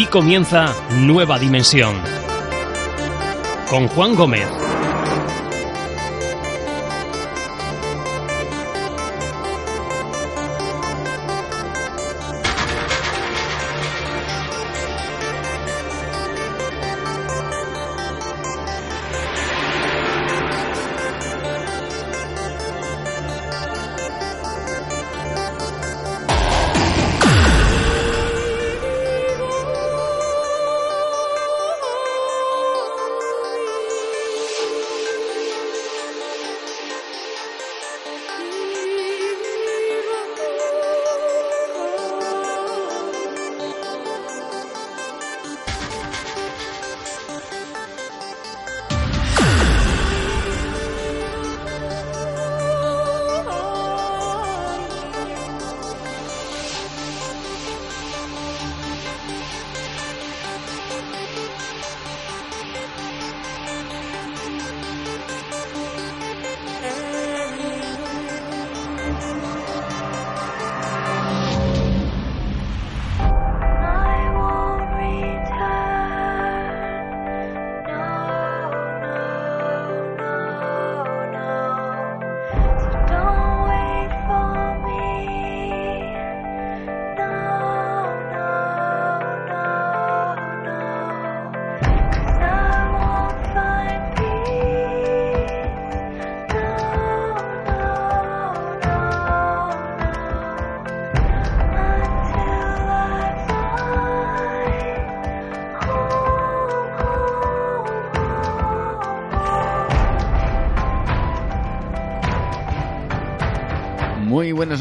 Aquí comienza Nueva Dimensión con Juan Gómez.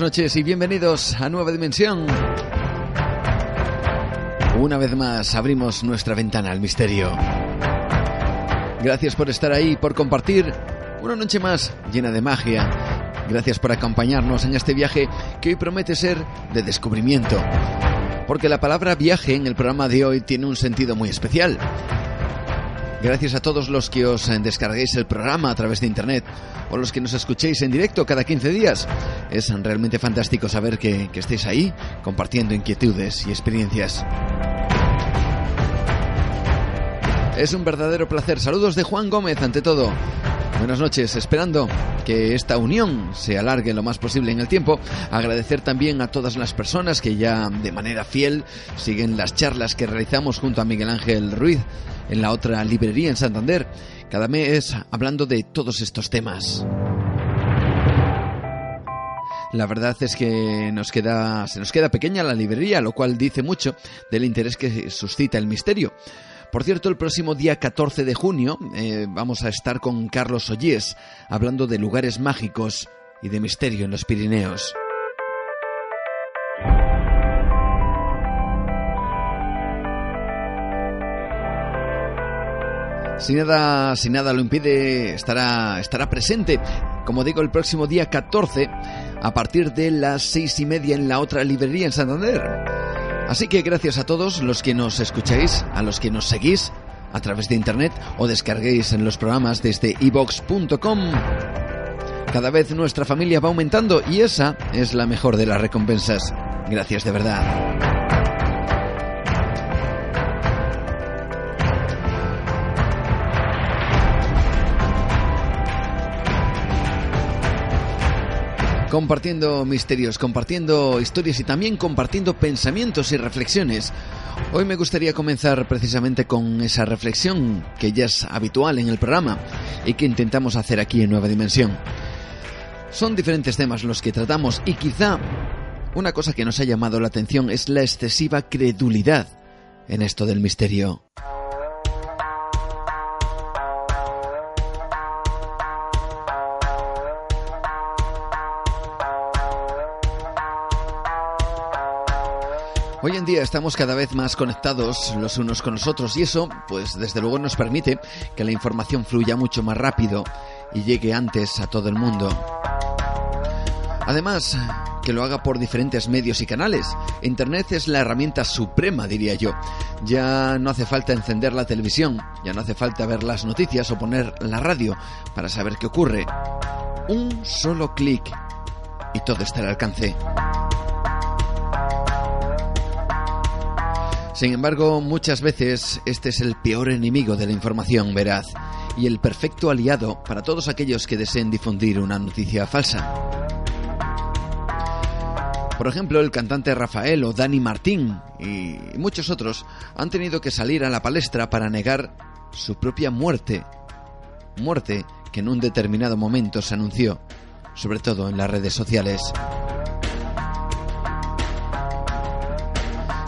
Noches y bienvenidos a Nueva Dimensión. Una vez más abrimos nuestra ventana al misterio. Gracias por estar ahí, por compartir una noche más llena de magia. Gracias por acompañarnos en este viaje que hoy promete ser de descubrimiento. Porque la palabra viaje en el programa de hoy tiene un sentido muy especial. Gracias a todos los que os descarguéis el programa a través de internet o los que nos escuchéis en directo cada 15 días. Es realmente fantástico saber que, que estéis ahí compartiendo inquietudes y experiencias. Es un verdadero placer. Saludos de Juan Gómez ante todo. Buenas noches, esperando que esta unión se alargue lo más posible en el tiempo. Agradecer también a todas las personas que ya de manera fiel siguen las charlas que realizamos junto a Miguel Ángel Ruiz en la otra librería en Santander cada mes hablando de todos estos temas. La verdad es que nos queda, se nos queda pequeña la librería, lo cual dice mucho del interés que suscita el misterio. Por cierto, el próximo día 14 de junio eh, vamos a estar con Carlos Ollés hablando de lugares mágicos y de misterio en los Pirineos. Si nada, si nada lo impide, estará, estará presente, como digo, el próximo día 14, a partir de las seis y media en la otra librería en Santander. Así que gracias a todos los que nos escucháis, a los que nos seguís a través de internet o descarguéis en los programas desde ebox.com. Cada vez nuestra familia va aumentando y esa es la mejor de las recompensas. Gracias de verdad. Compartiendo misterios, compartiendo historias y también compartiendo pensamientos y reflexiones. Hoy me gustaría comenzar precisamente con esa reflexión que ya es habitual en el programa y que intentamos hacer aquí en Nueva Dimensión. Son diferentes temas los que tratamos y quizá una cosa que nos ha llamado la atención es la excesiva credulidad en esto del misterio. Hoy en día estamos cada vez más conectados los unos con los otros y eso, pues desde luego nos permite que la información fluya mucho más rápido y llegue antes a todo el mundo. Además, que lo haga por diferentes medios y canales. Internet es la herramienta suprema, diría yo. Ya no hace falta encender la televisión, ya no hace falta ver las noticias o poner la radio para saber qué ocurre. Un solo clic y todo está al alcance. Sin embargo, muchas veces este es el peor enemigo de la información veraz y el perfecto aliado para todos aquellos que deseen difundir una noticia falsa. Por ejemplo, el cantante Rafael o Dani Martín y muchos otros han tenido que salir a la palestra para negar su propia muerte. Muerte que en un determinado momento se anunció, sobre todo en las redes sociales.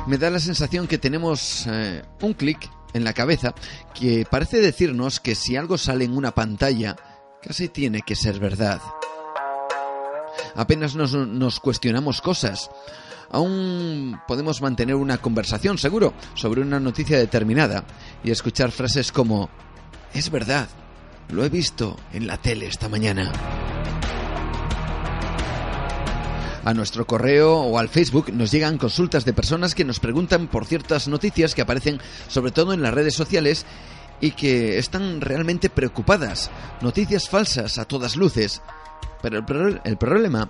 Me da la sensación que tenemos eh, un clic en la cabeza que parece decirnos que si algo sale en una pantalla, casi tiene que ser verdad apenas nos, cuestionamos cosas. Aún podemos mantener una conversación, seguro, sobre una noticia determinada y escuchar frases como, es verdad, lo he visto en la tele esta mañana. A nuestro correo o al Facebook nos llegan consultas de personas que nos preguntan por ciertas noticias que aparecen sobre todo en las redes sociales y que están realmente preocupadas. Noticias falsas a todas luces. Pero el, problema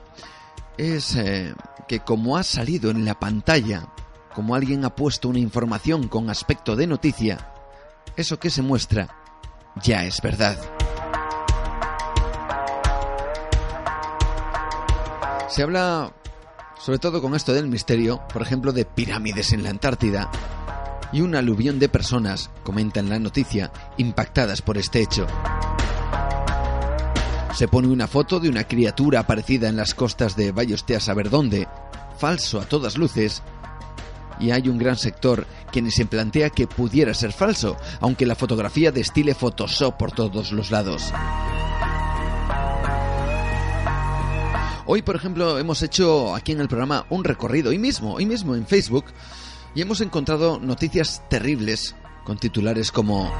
es eh, que como ha salido en la pantalla, como alguien ha puesto una información con aspecto de noticia, eso que se muestra ya es verdad. Se habla, sobre todo con esto del misterio, por ejemplo, de pirámides en la Antártida y un aluvión de personas, comenta en la noticia, impactadas por este hecho. Se pone una foto de una criatura aparecida en las costas de Bayostea a saber dónde, falso a todas luces, y hay un gran sector quien se plantea que pudiera ser falso, aunque la fotografía destile Photoshop por todos los lados. Hoy, por ejemplo, hemos hecho aquí en el programa un recorrido, hoy mismo, hoy mismo en Facebook, y hemos encontrado noticias terribles con titulares como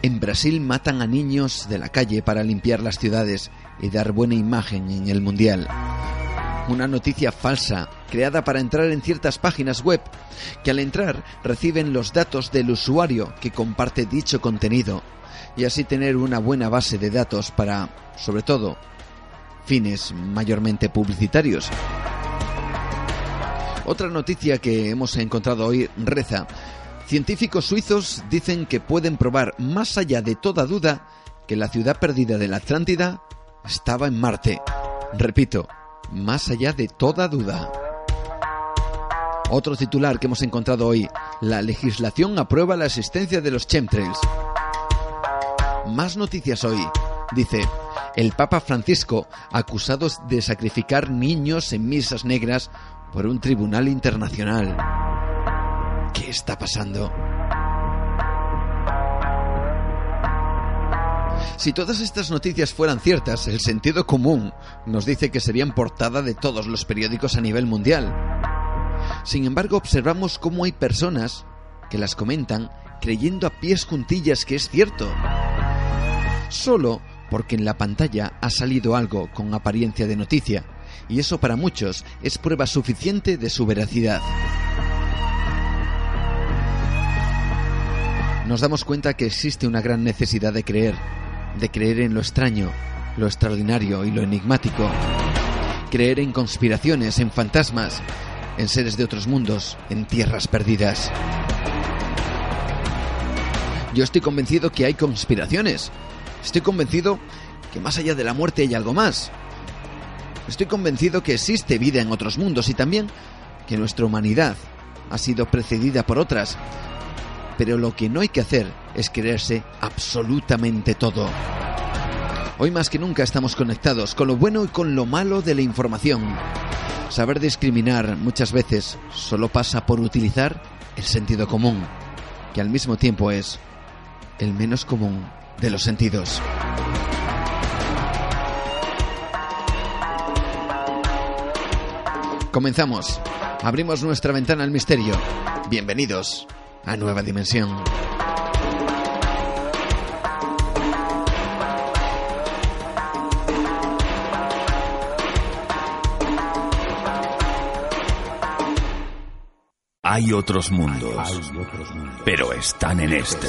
en Brasil matan a niños de la calle para limpiar las ciudades y dar buena imagen en el Mundial. Una noticia falsa, creada para entrar en ciertas páginas web, que al entrar reciben los datos del usuario que comparte dicho contenido, y así tener una buena base de datos para, sobre todo, fines mayormente publicitarios. Otra noticia que hemos encontrado hoy reza Científicos suizos dicen que pueden probar más allá de toda duda que la ciudad perdida de la Atlántida estaba en Marte. Repito, más allá de toda duda. Otro titular que hemos encontrado hoy, la legislación aprueba la existencia de los chemtrails. Más noticias hoy. Dice, el Papa Francisco acusado de sacrificar niños en misas negras por un tribunal internacional. ¿Qué está pasando? Si todas estas noticias fueran ciertas, el sentido común nos dice que serían portada de todos los periódicos a nivel mundial. Sin embargo, observamos cómo hay personas que las comentan creyendo a pies juntillas que es cierto. Solo porque en la pantalla ha salido algo con apariencia de noticia, y eso para muchos es prueba suficiente de su veracidad. nos damos cuenta que existe una gran necesidad de creer, de creer en lo extraño, lo extraordinario y lo enigmático. Creer en conspiraciones, en fantasmas, en seres de otros mundos, en tierras perdidas. Yo estoy convencido que hay conspiraciones. Estoy convencido que más allá de la muerte hay algo más. Estoy convencido que existe vida en otros mundos y también que nuestra humanidad ha sido precedida por otras pero lo que no hay que hacer es creerse absolutamente todo. Hoy más que nunca estamos conectados con lo bueno y con lo malo de la información. Saber discriminar muchas veces solo pasa por utilizar el sentido común, que al mismo tiempo es el menos común de los sentidos. Comenzamos. Abrimos nuestra ventana al misterio. Bienvenidos a Nueva Dimensión. Hay otros mundos, pero están en este.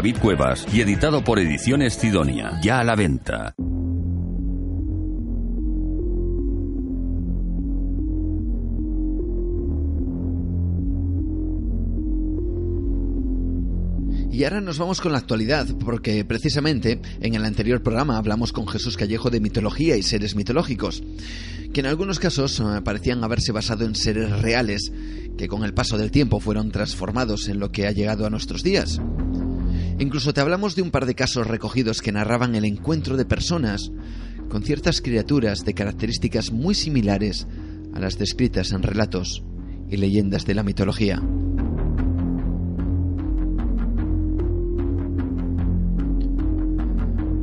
Cuevas y editado por Ediciones Sidonia. Ya a la venta. Y ahora nos vamos con la actualidad, porque precisamente en el anterior programa hablamos con Jesús Callejo de mitología y seres mitológicos, que en algunos casos eh, parecían haberse basado en seres reales, que con el paso del tiempo fueron transformados en lo que ha llegado a nuestros días. Incluso te hablamos de un par de casos recogidos que narraban el encuentro de personas con ciertas criaturas de características muy similares a las descritas en relatos y leyendas de la mitología.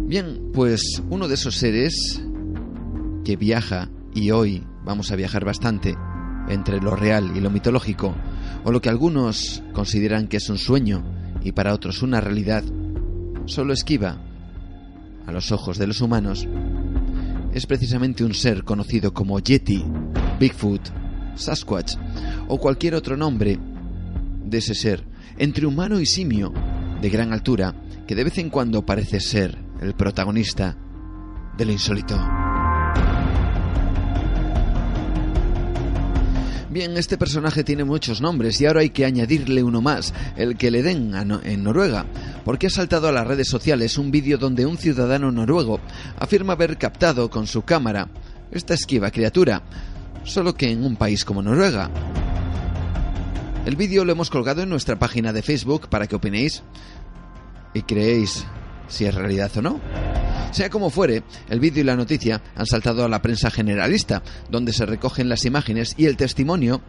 Bien, pues uno de esos seres que viaja, y hoy vamos a viajar bastante, entre lo real y lo mitológico, o lo que algunos consideran que es un sueño y para otros una realidad, solo esquiva a los ojos de los humanos, es precisamente un ser conocido como Yeti, Bigfoot, Sasquatch o cualquier otro nombre de ese ser, entre humano y simio, de gran altura, que de vez en cuando parece ser el protagonista de lo insólito. Bien, este personaje tiene muchos nombres y ahora hay que añadirle uno más, el que le den en Noruega, porque ha saltado a las redes sociales un vídeo donde un ciudadano noruego afirma haber captado con su cámara esta esquiva criatura, solo que en un país como Noruega. El vídeo lo hemos colgado en nuestra página de Facebook para que opinéis y creéis si es realidad o no. Sea como fuere, el vídeo y la noticia han saltado a la prensa generalista, donde se recogen las imágenes y el testimonio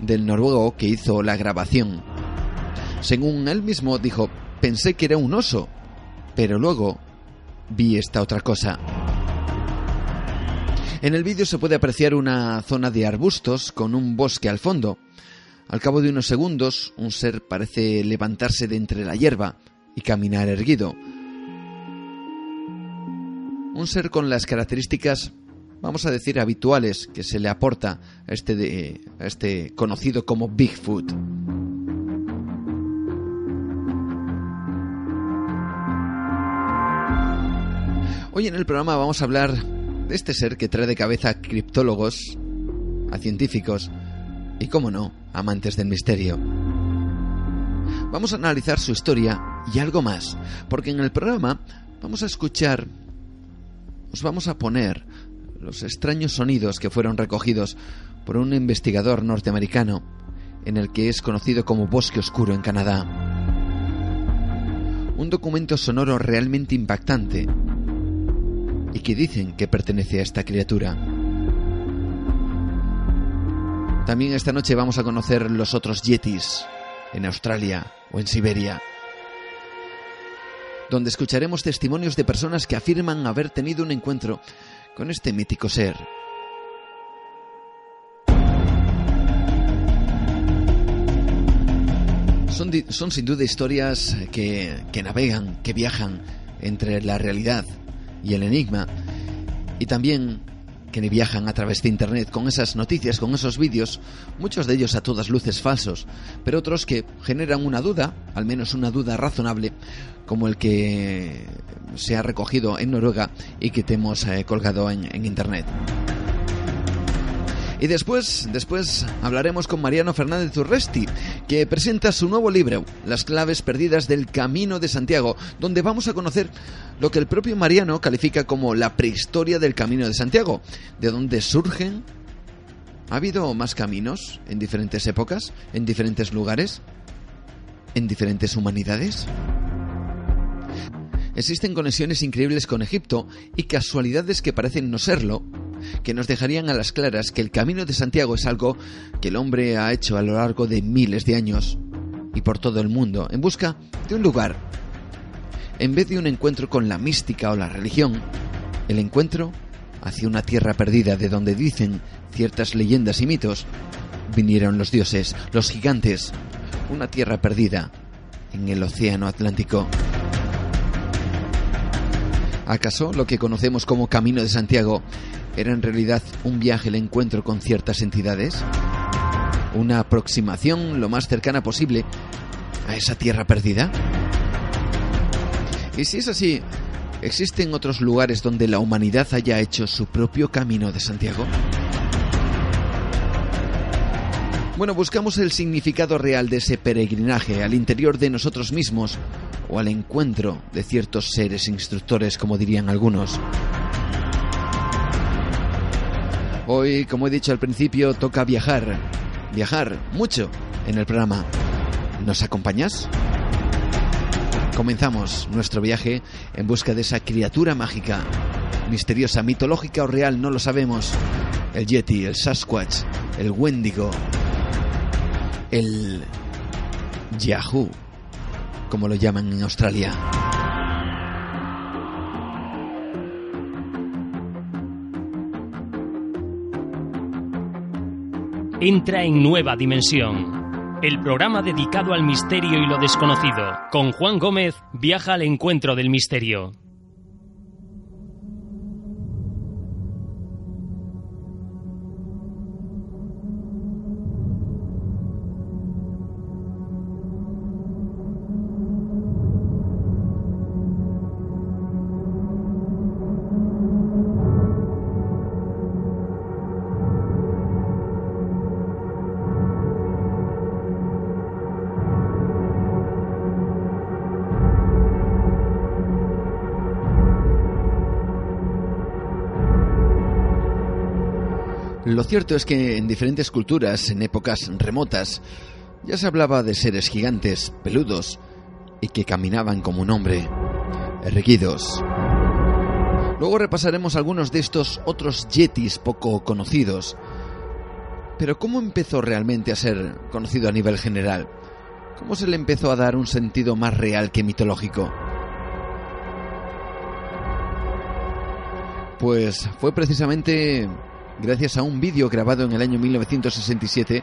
del noruego que hizo la grabación. Según él mismo dijo, pensé que era un oso, pero luego vi esta otra cosa. En el vídeo se puede apreciar una zona de arbustos con un bosque al fondo. Al cabo de unos segundos, un ser parece levantarse de entre la hierba y caminar erguido un ser con las características, vamos a decir, habituales que se le aporta a este, de, a este conocido como Bigfoot. Hoy en el programa vamos a hablar de este ser que trae de cabeza a criptólogos, a científicos y, como no, amantes del misterio. Vamos a analizar su historia y algo más, porque en el programa vamos a escuchar os vamos a poner los extraños sonidos que fueron recogidos por un investigador norteamericano en el que es conocido como Bosque Oscuro en Canadá. Un documento sonoro realmente impactante y que dicen que pertenece a esta criatura. También esta noche vamos a conocer los otros yetis en Australia o en Siberia donde escucharemos testimonios de personas que afirman haber tenido un encuentro con este mítico ser. Son, sin duda historias que, que navegan, que viajan entre la realidad y el enigma, y también que viajan a través de Internet con esas noticias, con esos vídeos, muchos de ellos a todas luces falsos, pero otros que generan una duda, al menos una duda razonable, como el que se ha recogido en Noruega y que te hemos eh, colgado en, en Internet. Y después, después hablaremos con Mariano Fernández Urresti, que presenta su nuevo libro, Las claves perdidas del Camino de Santiago, donde vamos a conocer lo que el propio Mariano califica como la prehistoria del Camino de Santiago, de dónde surgen. ¿Ha habido más caminos en diferentes épocas, en diferentes lugares, en diferentes humanidades? Existen conexiones increíbles con Egipto y casualidades que parecen no serlo, que nos dejarían a las claras que el camino de Santiago es algo que el hombre ha hecho a lo largo de miles de años y por todo el mundo en busca de un lugar En vez de un encuentro con la mística o la religión, el encuentro hacia una tierra perdida de donde dicen ciertas leyendas y mitos, vinieron los dioses, los gigantes, una tierra perdida en el océano Atlántico. ¿Acaso lo que conocemos como Camino de Santiago era en realidad un viaje al encuentro con ciertas entidades? ¿Una aproximación lo más cercana posible a esa tierra perdida? Y si es así, ¿existen otros lugares donde la humanidad haya hecho su propio Camino de Santiago? Bueno, buscamos el significado real de ese peregrinaje al interior de nosotros mismos o al encuentro de ciertos seres instructores, como dirían algunos. Hoy, como he dicho al principio, toca viajar. Viajar mucho en el programa. ¿Nos acompañas? Comenzamos nuestro viaje en busca de esa criatura mágica, misteriosa, mitológica o real, no lo sabemos. El Yeti, el Sasquatch, el Wendigo, el Yahoo, como lo llaman en Australia. Entra en nueva dimensión. El programa dedicado al misterio y lo desconocido. Con Juan Gómez viaja al encuentro del misterio. Lo cierto es que en diferentes culturas, en épocas remotas, ya se hablaba de seres gigantes, peludos, y que caminaban como un hombre, erguidos. Luego repasaremos algunos de estos otros yetis poco conocidos. Pero ¿cómo empezó realmente a ser conocido a nivel general? ¿Cómo se le empezó a dar un sentido más real que mitológico? Pues fue precisamente gracias a un vídeo grabado en el año 1967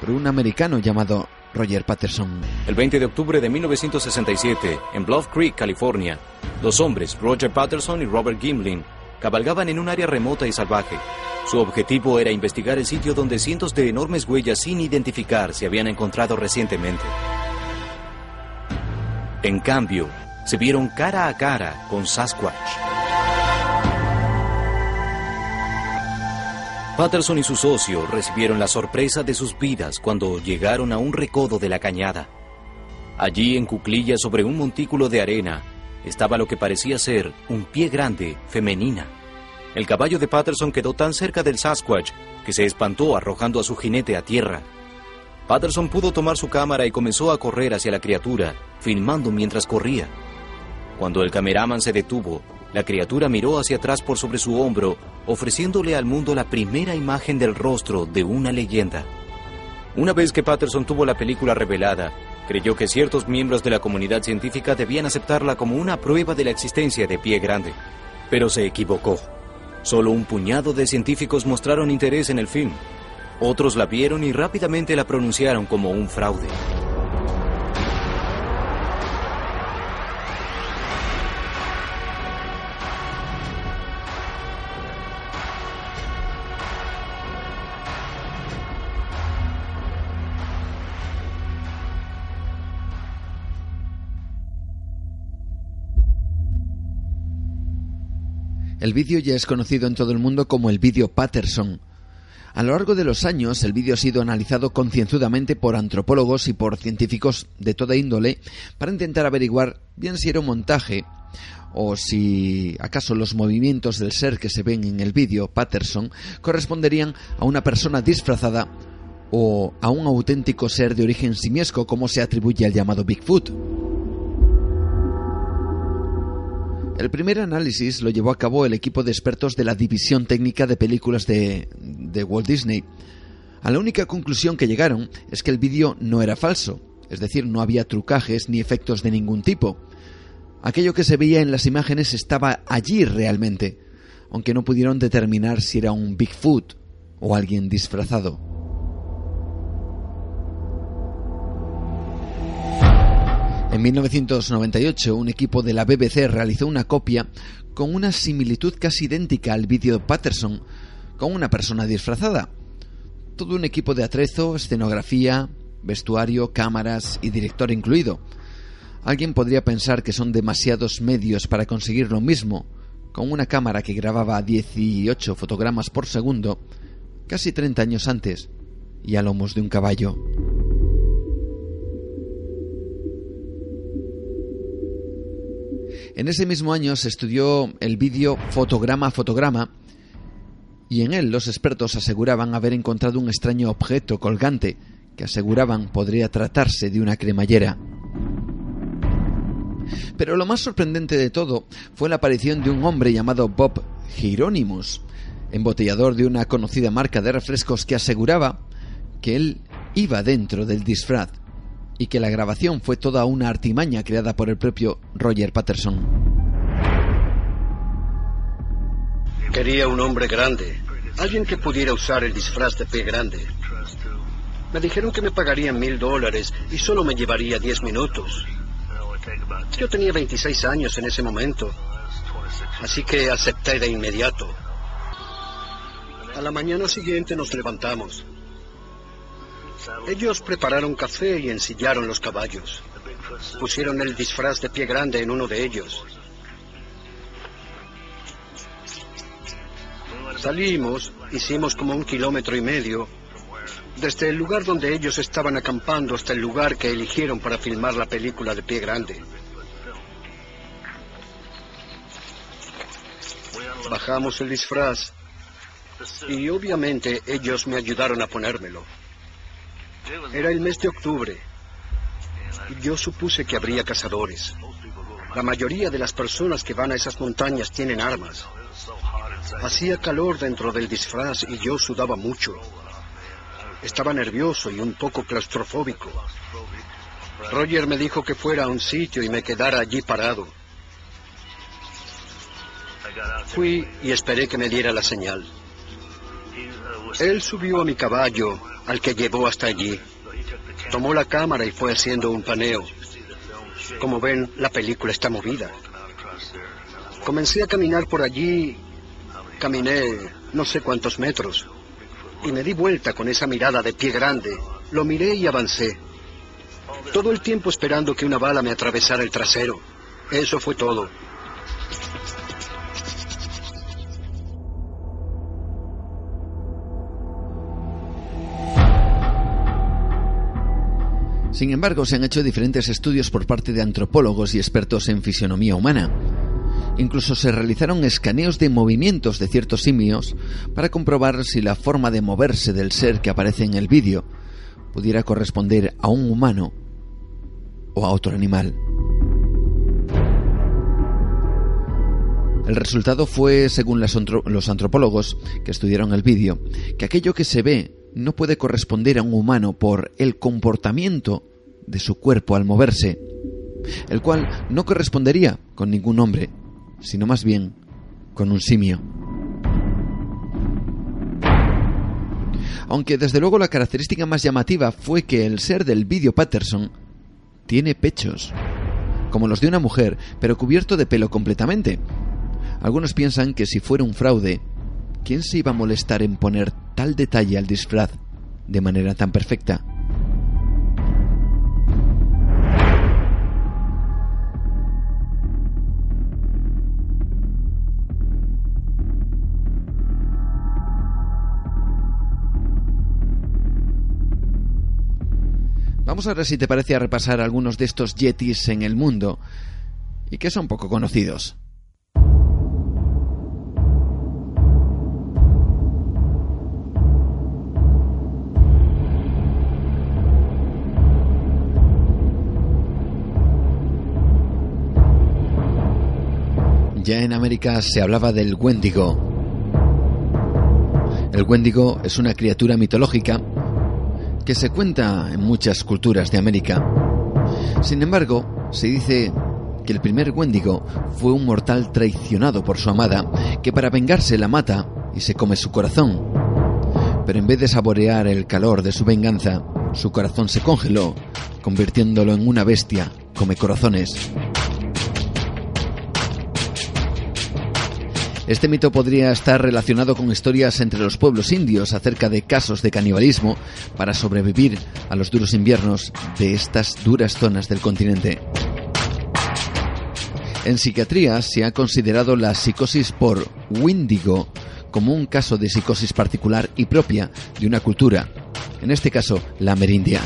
por un americano llamado Roger Patterson. El 20 de octubre de 1967, en Bluff Creek, California, dos hombres, Roger Patterson y Robert Gimlin, cabalgaban en un área remota y salvaje. Su objetivo era investigar el sitio donde cientos de enormes huellas sin identificar se habían encontrado recientemente. En cambio, se vieron cara a cara con Sasquatch. Patterson y su socio recibieron la sorpresa de sus vidas cuando llegaron a un recodo de la cañada. Allí, en cuclillas sobre un montículo de arena, estaba lo que parecía ser un pie grande, femenina. El caballo de Patterson quedó tan cerca del Sasquatch que se espantó arrojando a su jinete a tierra. Patterson pudo tomar su cámara y comenzó a correr hacia la criatura, filmando mientras corría. Cuando el cameraman se detuvo, la criatura miró hacia atrás por sobre su hombro, ofreciéndole al mundo la primera imagen del rostro de una leyenda. Una vez que Patterson tuvo la película revelada, creyó que ciertos miembros de la comunidad científica debían aceptarla como una prueba de la existencia de Pie Grande. Pero se equivocó. Solo un puñado de científicos mostraron interés en el film. Otros la vieron y rápidamente la pronunciaron como un fraude. El vídeo ya es conocido en todo el mundo como el vídeo Patterson. A lo largo de los años, el vídeo ha sido analizado concienzudamente por antropólogos y por científicos de toda índole para intentar averiguar bien si era un montaje o si acaso los movimientos del ser que se ven en el vídeo Patterson corresponderían a una persona disfrazada o a un auténtico ser de origen simiesco como se atribuye al llamado Bigfoot. El primer análisis lo llevó a cabo el equipo de expertos de la División Técnica de Películas de, de Walt Disney. A la única conclusión que llegaron es que el vídeo no era falso, es decir, no había trucajes ni efectos de ningún tipo. Aquello que se veía en las imágenes estaba allí realmente, aunque no pudieron determinar si era un Bigfoot o alguien disfrazado. 1998, un equipo de la BBC realizó una copia con una similitud casi idéntica al vídeo de Patterson, con una persona disfrazada. Todo un equipo de atrezo, escenografía, vestuario, cámaras y director incluido. Alguien podría pensar que son demasiados medios para conseguir lo mismo, con una cámara que grababa 18 fotogramas por segundo, casi 30 años antes, y a lomos de un caballo. En ese mismo año se estudió el vídeo fotograma a fotograma y en él los expertos aseguraban haber encontrado un extraño objeto colgante que aseguraban podría tratarse de una cremallera. Pero lo más sorprendente de todo fue la aparición de un hombre llamado Bob Hieronymus, embotellador de una conocida marca de refrescos que aseguraba que él iba dentro del disfraz y que la grabación fue toda una artimaña creada por el propio Roger Patterson. Quería un hombre grande, alguien que pudiera usar el disfraz de pie grande. Me dijeron que me pagarían mil dólares y solo me llevaría diez minutos. Yo tenía 26 años en ese momento, así que acepté de inmediato. A la mañana siguiente nos levantamos. Ellos prepararon café y ensillaron los caballos. Pusieron el disfraz de pie grande en uno de ellos. Salimos, hicimos como un kilómetro y medio, desde el lugar donde ellos estaban acampando hasta el lugar que eligieron para filmar la película de pie grande. Bajamos el disfraz y obviamente ellos me ayudaron a ponérmelo. Era el mes de octubre yo supuse que habría cazadores. La mayoría de las personas que van a esas montañas tienen armas. Hacía calor dentro del disfraz y yo sudaba mucho. Estaba nervioso y un poco claustrofóbico. Roger me dijo que fuera a un sitio y me quedara allí parado. Fui y esperé que me diera la señal. Él subió a mi caballo, al que llevó hasta allí. Tomó la cámara y fue haciendo un paneo. Como ven, la película está movida. Comencé a caminar por allí. Caminé no sé cuántos metros y me di vuelta con esa mirada de pie grande. Lo miré y avancé. Todo el tiempo esperando que una bala me atravesara el trasero. Eso fue todo. Sin embargo, se han hecho diferentes estudios por parte de antropólogos y expertos en fisionomía humana. Incluso se realizaron escaneos de movimientos de ciertos simios para comprobar si la forma de moverse del ser que aparece en el vídeo pudiera corresponder a un humano o a otro animal. El resultado fue, según los antropólogos que estudiaron el vídeo, que aquello que se ve no puede corresponder a un humano por el comportamiento de su cuerpo al moverse, el cual no correspondería con ningún hombre sino más bien con un simio. Aunque desde luego la característica más llamativa fue que el ser del vídeo Patterson tiene pechos, como los de una mujer, pero cubierto de pelo completamente. Algunos piensan que si fuera un fraude, ¿quién se iba a molestar en poner tal detalle al disfraz de manera tan perfecta? Vamos a ver si te parece a repasar algunos de estos yetis en el mundo y que son poco conocidos. Ya en América se hablaba del Wendigo. El Wendigo es una criatura mitológica que se cuenta en muchas culturas de América. Sin embargo, se dice que el primer Wendigo fue un mortal traicionado por su amada, que para vengarse la mata y se come su corazón. Pero en vez de saborear el calor de su venganza, su corazón se congeló, convirtiéndolo en una bestia come corazones. Este mito podría estar relacionado con historias entre los pueblos indios acerca de casos de canibalismo para sobrevivir a los duros inviernos de estas duras zonas del continente. En psiquiatría se ha considerado la psicosis por Windigo como un caso de psicosis particular y propia de una cultura, en este caso la amerindia.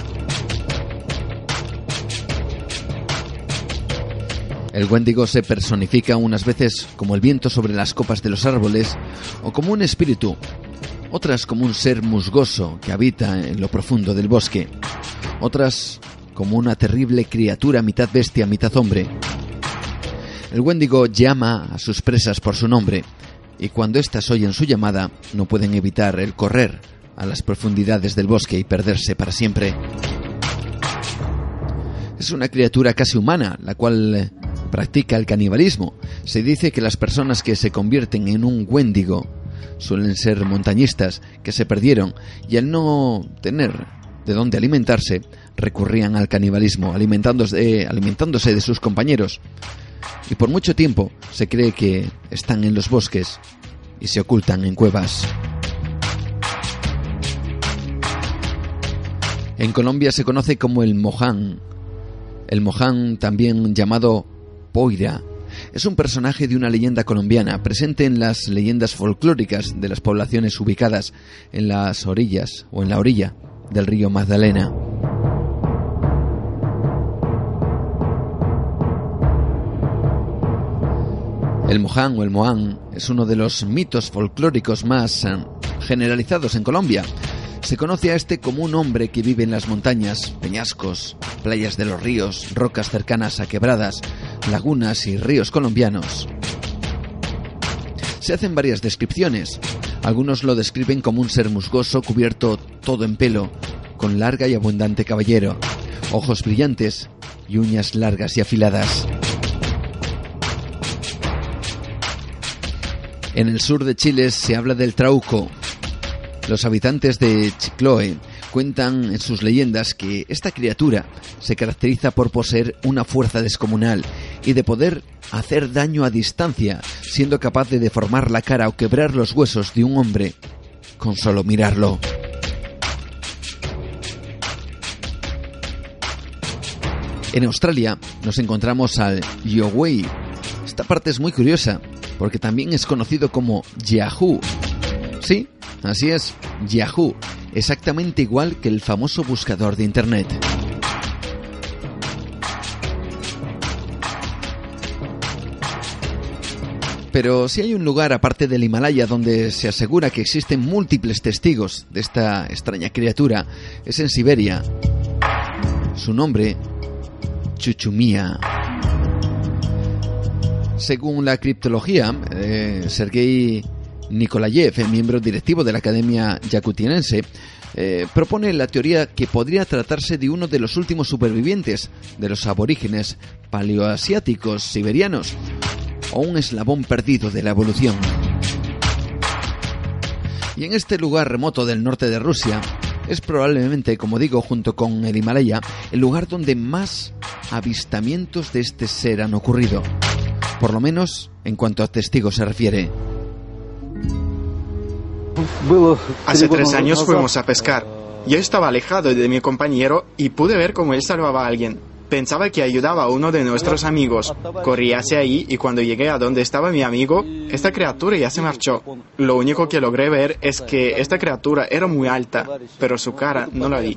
El Wendigo se personifica unas veces como el viento sobre las copas de los árboles o como un espíritu, otras como un ser musgoso que habita en lo profundo del bosque, otras como una terrible criatura mitad bestia, mitad hombre. El Wendigo llama a sus presas por su nombre y cuando éstas oyen su llamada no pueden evitar el correr a las profundidades del bosque y perderse para siempre. Es una criatura casi humana, la cual practica el canibalismo. Se dice que las personas que se convierten en un Wendigo suelen ser montañistas que se perdieron y al no tener de dónde alimentarse, recurrían al canibalismo, alimentándose, alimentándose de sus compañeros. Y por mucho tiempo se cree que están en los bosques y se ocultan en cuevas. En Colombia se conoce como el moján. El moján, también llamado Poira. Es un personaje de una leyenda colombiana, presente en las leyendas folclóricas de las poblaciones ubicadas en las orillas o en la orilla del río Magdalena. El Moján o el Moán es uno de los mitos folclóricos más eh, generalizados en Colombia. Se conoce a este como un hombre que vive en las montañas, peñascos, playas de los ríos, rocas cercanas a quebradas, lagunas y ríos colombianos. Se hacen varias descripciones. Algunos lo describen como un ser musgoso cubierto todo en pelo, con larga y abundante caballero, ojos brillantes y uñas largas y afiladas. En el sur de Chile se habla del trauco. Los habitantes de Chicloe cuentan en sus leyendas que esta criatura se caracteriza por poseer una fuerza descomunal y de poder hacer daño a distancia, siendo capaz de deformar la cara o quebrar los huesos de un hombre con solo mirarlo. En Australia nos encontramos al Yowei. Esta parte es muy curiosa, porque también es conocido como Yahoo. Sí, así es, Yahoo, exactamente igual que el famoso buscador de Internet. Pero si hay un lugar aparte del Himalaya donde se asegura que existen múltiples testigos de esta extraña criatura, es en Siberia. Su nombre, Chuchumía. Según la criptología, eh, Sergei Nikolayev, miembro directivo de la Academia Yakutinense, eh, propone la teoría que podría tratarse de uno de los últimos supervivientes de los aborígenes paleoasiáticos siberianos, o un eslabón perdido de la evolución. Y en este lugar remoto del norte de Rusia, es probablemente, como digo, junto con el Himalaya, el lugar donde más avistamientos de este ser han ocurrido, por lo menos en cuanto a testigos se refiere. Hace tres años fuimos a pescar. Yo estaba alejado de mi compañero y pude ver cómo él salvaba a alguien. Pensaba que ayudaba a uno de nuestros amigos. Corrí hacia ahí y cuando llegué a donde estaba mi amigo, esta criatura ya se marchó. Lo único que logré ver es que esta criatura era muy alta, pero su cara no la vi.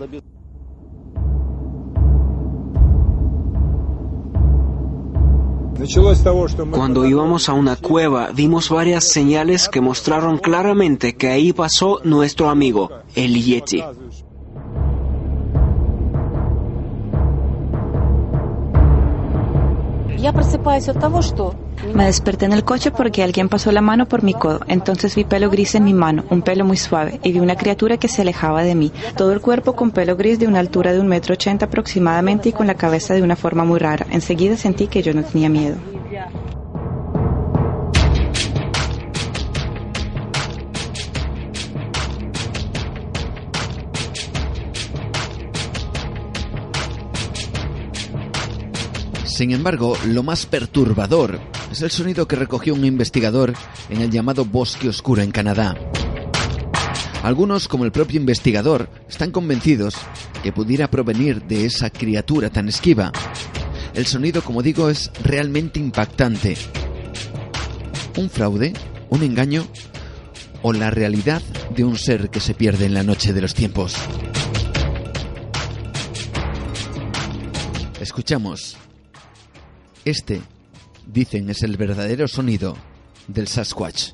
Cuando íbamos a una cueva, vimos varias señales que mostraron claramente que ahí pasó nuestro amigo, el Yeti. Me desperté en el coche porque alguien pasó la mano por mi codo. Entonces vi pelo gris en mi mano, un pelo muy suave, y vi una criatura que se alejaba de mí. Todo el cuerpo con pelo gris de una altura de un metro ochenta aproximadamente y con la cabeza de una forma muy rara. Enseguida sentí que yo no tenía miedo. Sin embargo, lo más perturbador es el sonido que recogió un investigador en el llamado Bosque Oscuro en Canadá. Algunos, como el propio investigador, están convencidos que pudiera provenir de esa criatura tan esquiva. El sonido, como digo, es realmente impactante. ¿Un fraude? ¿Un engaño? ¿O la realidad de un ser que se pierde en la noche de los tiempos? Escuchamos este, dicen, es el verdadero sonido del Sasquatch.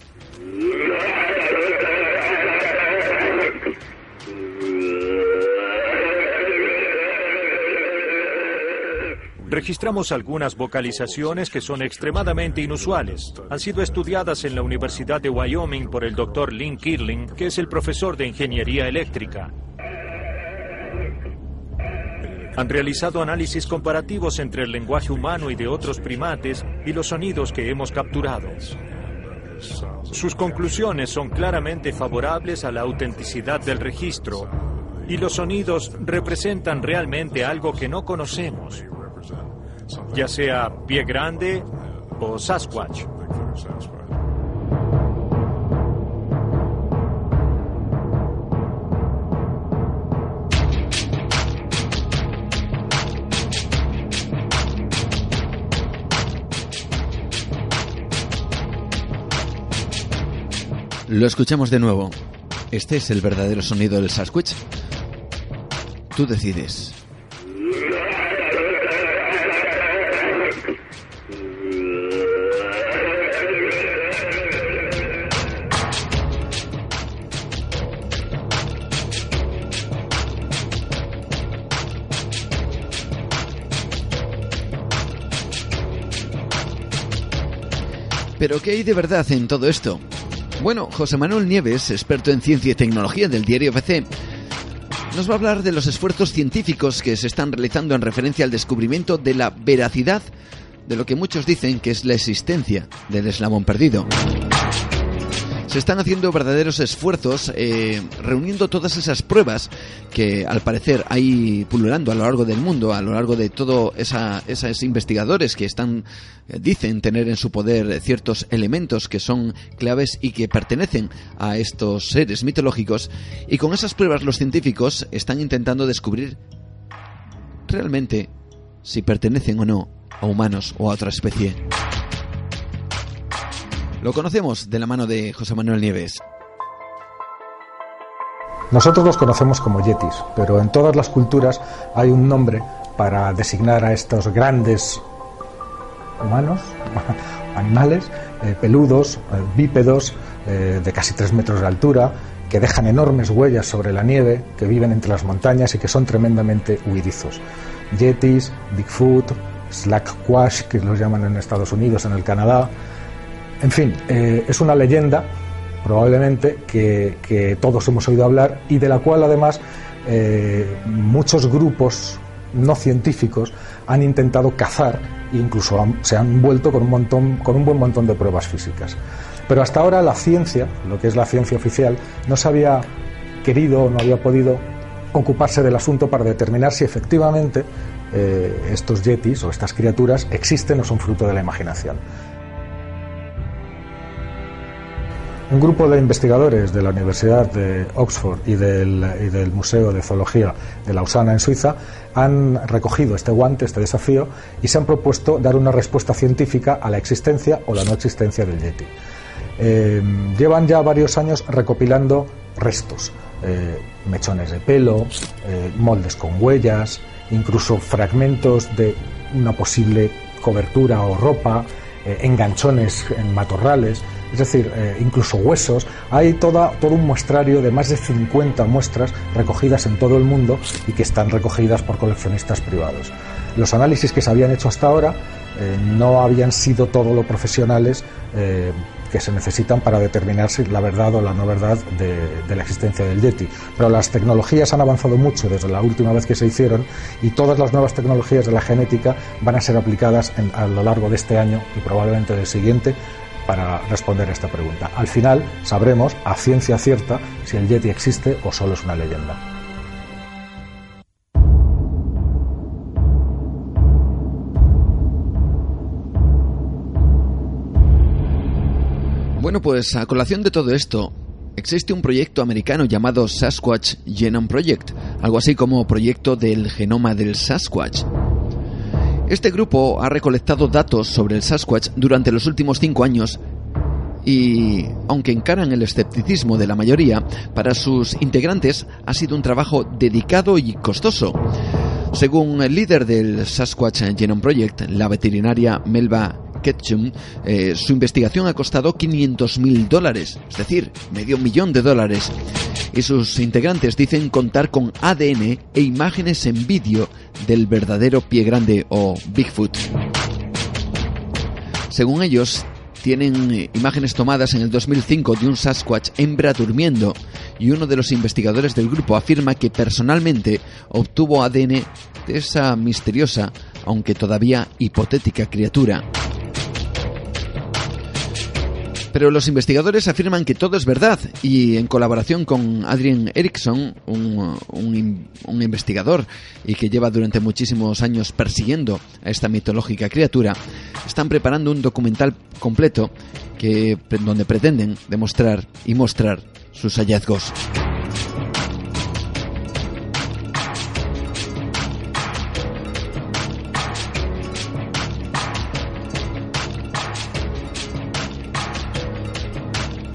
Registramos algunas vocalizaciones que son extremadamente inusuales. Han sido estudiadas en la Universidad de Wyoming por el Dr. Lynn Kirling, que es el profesor de ingeniería eléctrica. Han realizado análisis comparativos entre el lenguaje humano y de otros primates y los sonidos que hemos capturado. Sus conclusiones son claramente favorables a la autenticidad del registro y los sonidos representan realmente algo que no conocemos, ya sea pie grande o Sasquatch. Lo escuchamos de nuevo. ¿Este es el verdadero sonido del Sasquatch? Tú decides. Pero ¿qué hay de verdad en todo esto? Bueno, José Manuel Nieves, experto en ciencia y tecnología del diario FC, nos va a hablar de los esfuerzos científicos que se están realizando en referencia al descubrimiento de la veracidad de lo que muchos dicen que es la existencia del eslabón perdido. Se están haciendo verdaderos esfuerzos eh, reuniendo todas esas pruebas que al parecer hay pululando a lo largo del mundo, a lo largo de todos esos investigadores que están, eh, dicen tener en su poder ciertos elementos que son claves y que pertenecen a estos seres mitológicos. Y con esas pruebas los científicos están intentando descubrir realmente si pertenecen o no a humanos o a otra especie. Lo conocemos de la mano de José Manuel Nieves. Nosotros los conocemos como yetis, pero en todas las culturas hay un nombre para designar a estos grandes humanos, animales, eh, peludos, eh, bípedos, eh, de casi tres metros de altura, que dejan enormes huellas sobre la nieve, que viven entre las montañas y que son tremendamente huidizos. Yetis, Bigfoot, Slackwash, que los llaman en Estados Unidos, en el Canadá, en fin, eh, es una leyenda probablemente que, todos hemos oído hablar y de la cual además eh, muchos grupos no científicos han intentado cazar e incluso se han vuelto con un montón con un buen montón de pruebas físicas. Pero hasta ahora la ciencia, lo que es la ciencia oficial, no se había querido o no había podido ocuparse del asunto para determinar si efectivamente eh, estos yetis o estas criaturas existen o son fruto de la imaginación. Un grupo de investigadores de la Universidad de Oxford y del, Museo de Zoología de Lausana, en Suiza, han recogido este guante, este desafío, y se han propuesto dar una respuesta científica a la existencia o la no existencia del Yeti. Eh, llevan ya varios años recopilando restos, eh, mechones de pelo, eh, moldes con huellas, incluso fragmentos de una posible cobertura o ropa, enganchones en matorrales, es decir, eh, incluso huesos. Hay toda, todo un muestrario de más de 50 muestras recogidas en todo el mundo y que están recogidas por coleccionistas privados. Los análisis que se habían hecho hasta ahora eh, no habían sido todo lo profesionales eh, que se necesitan para determinar si la verdad o la no verdad de, la existencia del Yeti. Pero las tecnologías han avanzado mucho desde la última vez que se hicieron y todas las nuevas tecnologías de la genética van a ser aplicadas a lo largo de este año y probablemente del siguiente para responder a esta pregunta. Al final sabremos a ciencia cierta si el Yeti existe o solo es una leyenda. Bueno, pues a colación de todo esto, existe un proyecto americano llamado Sasquatch Genome Project, algo así como proyecto del genoma del Sasquatch. Este grupo ha recolectado datos sobre el Sasquatch durante los últimos cinco años y, aunque encaran el escepticismo de la mayoría, para sus integrantes ha sido un trabajo dedicado y costoso. Según el líder del Sasquatch Genome Project, la veterinaria Melba Ketchum, eh, su investigación ha costado 500.000 dólares, es decir, medio millón de dólares. Y sus integrantes dicen contar con ADN e imágenes en vídeo del verdadero pie grande o Bigfoot. Según ellos, tienen eh, imágenes tomadas en el 2005 de un Sasquatch hembra durmiendo y uno de los investigadores del grupo afirma que personalmente obtuvo ADN de esa misteriosa, aunque todavía hipotética criatura. Pero los investigadores afirman que todo es verdad y en colaboración con Adrian Erickson, un, investigador y que lleva durante muchísimos años persiguiendo a esta mitológica criatura, están preparando un documental completo que, donde pretenden demostrar y mostrar sus hallazgos.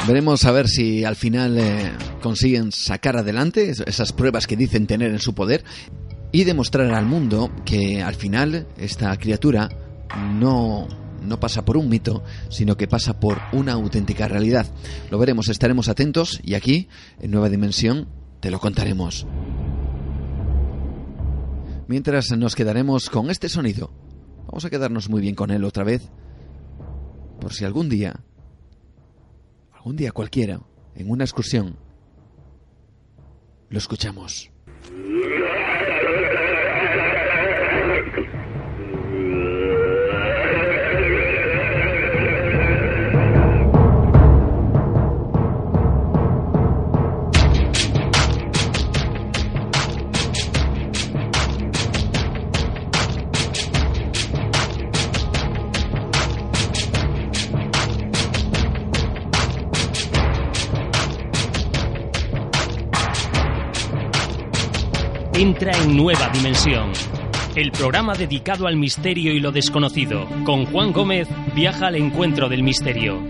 Veremos a ver si al final eh, consiguen sacar adelante esas pruebas que dicen tener en su poder y demostrar al mundo que al final esta criatura no, no pasa por un mito, sino que pasa por una auténtica realidad. Lo veremos, estaremos atentos y aquí, en Nueva Dimensión, te lo contaremos. Mientras nos quedaremos con este sonido, vamos a quedarnos muy bien con él otra vez, por si algún día un día cualquiera, en una excursión, lo escuchamos. Entra en Nueva Dimensión. El programa dedicado al misterio y lo desconocido. Con Juan Gómez viaja al encuentro del misterio.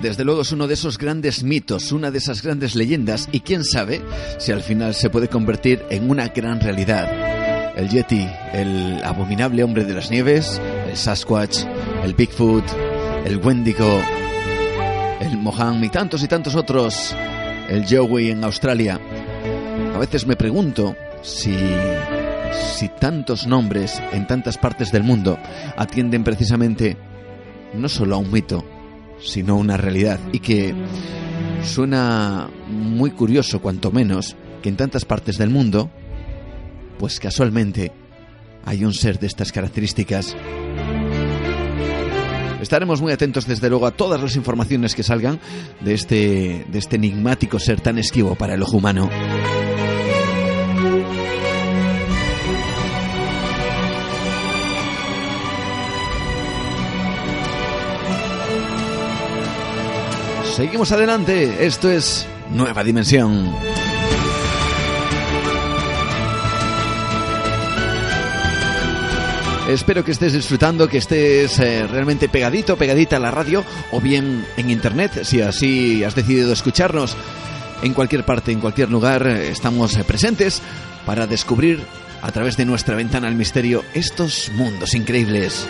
Desde luego es uno de esos grandes mitos, una de esas grandes leyendas y quién sabe si al final se puede convertir en una gran realidad. El Yeti, el abominable hombre de las nieves, el Sasquatch, el Bigfoot, el Wendigo, el Mohan y tantos y tantos otros, el Joey en Australia. A veces me pregunto si, si tantos nombres en tantas partes del mundo atienden precisamente no solo a un mito, sino a una realidad. Y que suena muy curioso, cuanto menos, que en tantas partes del mundo, pues casualmente hay un ser de estas características Estaremos muy atentos desde luego a todas las informaciones que salgan de este, de este enigmático ser tan esquivo para el ojo humano. Seguimos adelante, esto es Nueva Dimensión. Espero que estés disfrutando, que estés eh, realmente pegadito, pegadita a la radio o bien en internet, si así has decidido escucharnos. En cualquier parte, en cualquier lugar, eh, estamos eh, presentes para descubrir a través de nuestra ventana al misterio estos mundos increíbles.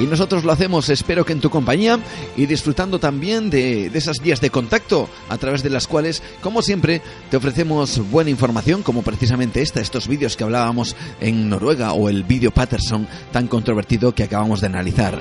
Y nosotros lo hacemos, espero que en tu compañía y disfrutando también de, de, esas vías de contacto a través de las cuales, como siempre, te ofrecemos buena información, como precisamente esta, estos vídeos que hablábamos en Noruega o el vídeo Patterson tan controvertido que acabamos de analizar.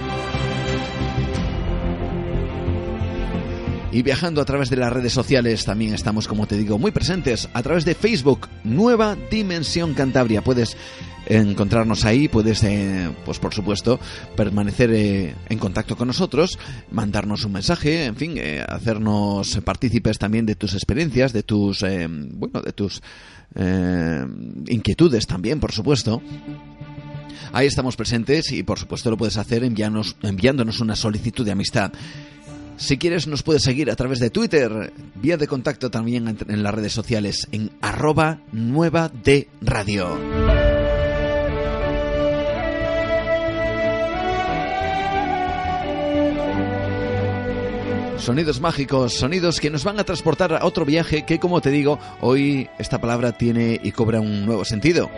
Y viajando a través de las redes sociales también estamos, como te digo, muy presentes a través de Facebook, Nueva Dimensión Cantabria. Puedes encontrarnos ahí, puedes, eh, pues por supuesto, permanecer eh, en contacto con nosotros, mandarnos un mensaje, en fin, eh, hacernos partícipes también de tus experiencias, de tus, eh, bueno, de tus eh, inquietudes también, por supuesto. Ahí estamos presentes y por supuesto lo puedes hacer enviándonos, enviándonos una solicitud de amistad. Si quieres nos puedes seguir a través de Twitter, vía de contacto también en las redes sociales en arroba nueva de radio. Sonidos mágicos, sonidos que nos van a transportar a otro viaje que, como te digo, hoy esta palabra tiene y cobra un nuevo sentido.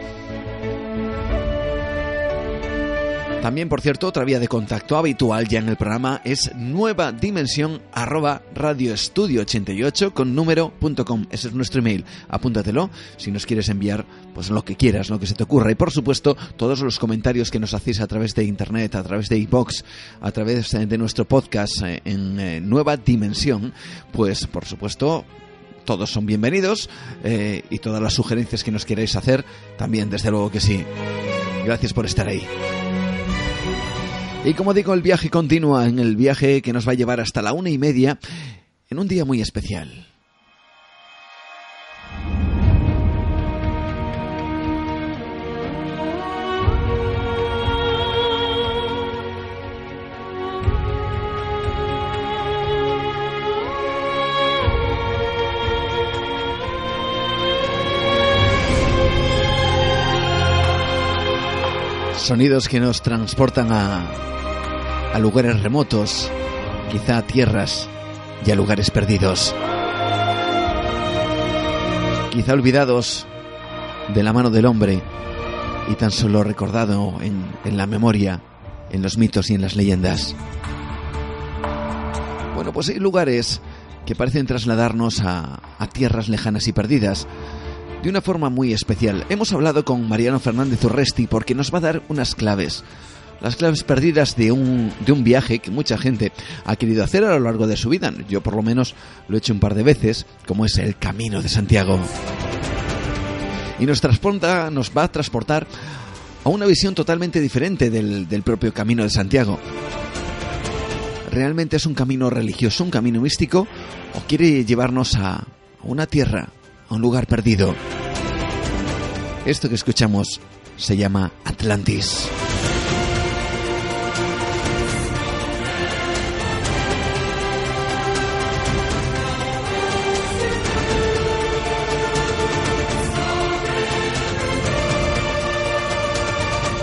También, por cierto, otra vía de contacto habitual ya en el programa es nueva dimensión arroba radioestudio88 con número.com. Ese es nuestro email. Apúntatelo si nos quieres enviar pues lo que quieras, lo que se te ocurra. Y por supuesto, todos los comentarios que nos hacéis a través de internet, a través de iBox, a través de nuestro podcast eh, en eh, Nueva Dimensión, pues por supuesto todos son bienvenidos eh, y todas las sugerencias que nos queráis hacer también, desde luego que sí. Gracias por estar ahí. Y como digo, el viaje continúa en el viaje que nos va a llevar hasta la una y media en un día muy especial. Sonidos que nos transportan a, a lugares remotos, quizá a tierras y a lugares perdidos. Quizá olvidados de la mano del hombre y tan solo recordado en, en la memoria, en los mitos y en las leyendas. Bueno, pues hay lugares que parecen trasladarnos a, a tierras lejanas y perdidas de una forma muy especial. Hemos hablado con Mariano Fernández Urresti porque nos va a dar unas claves. Las claves perdidas de un, de un viaje que mucha gente ha querido hacer a lo largo de su vida. Yo por lo menos lo he hecho un par de veces, como es el Camino de Santiago. Y nos transporta, nos va a transportar a una visión totalmente diferente del, del propio Camino de Santiago. ¿Realmente es un camino religioso, un camino místico? ¿O quiere llevarnos a una tierra, a un lugar perdido? Esto que escuchamos se llama Atlantis.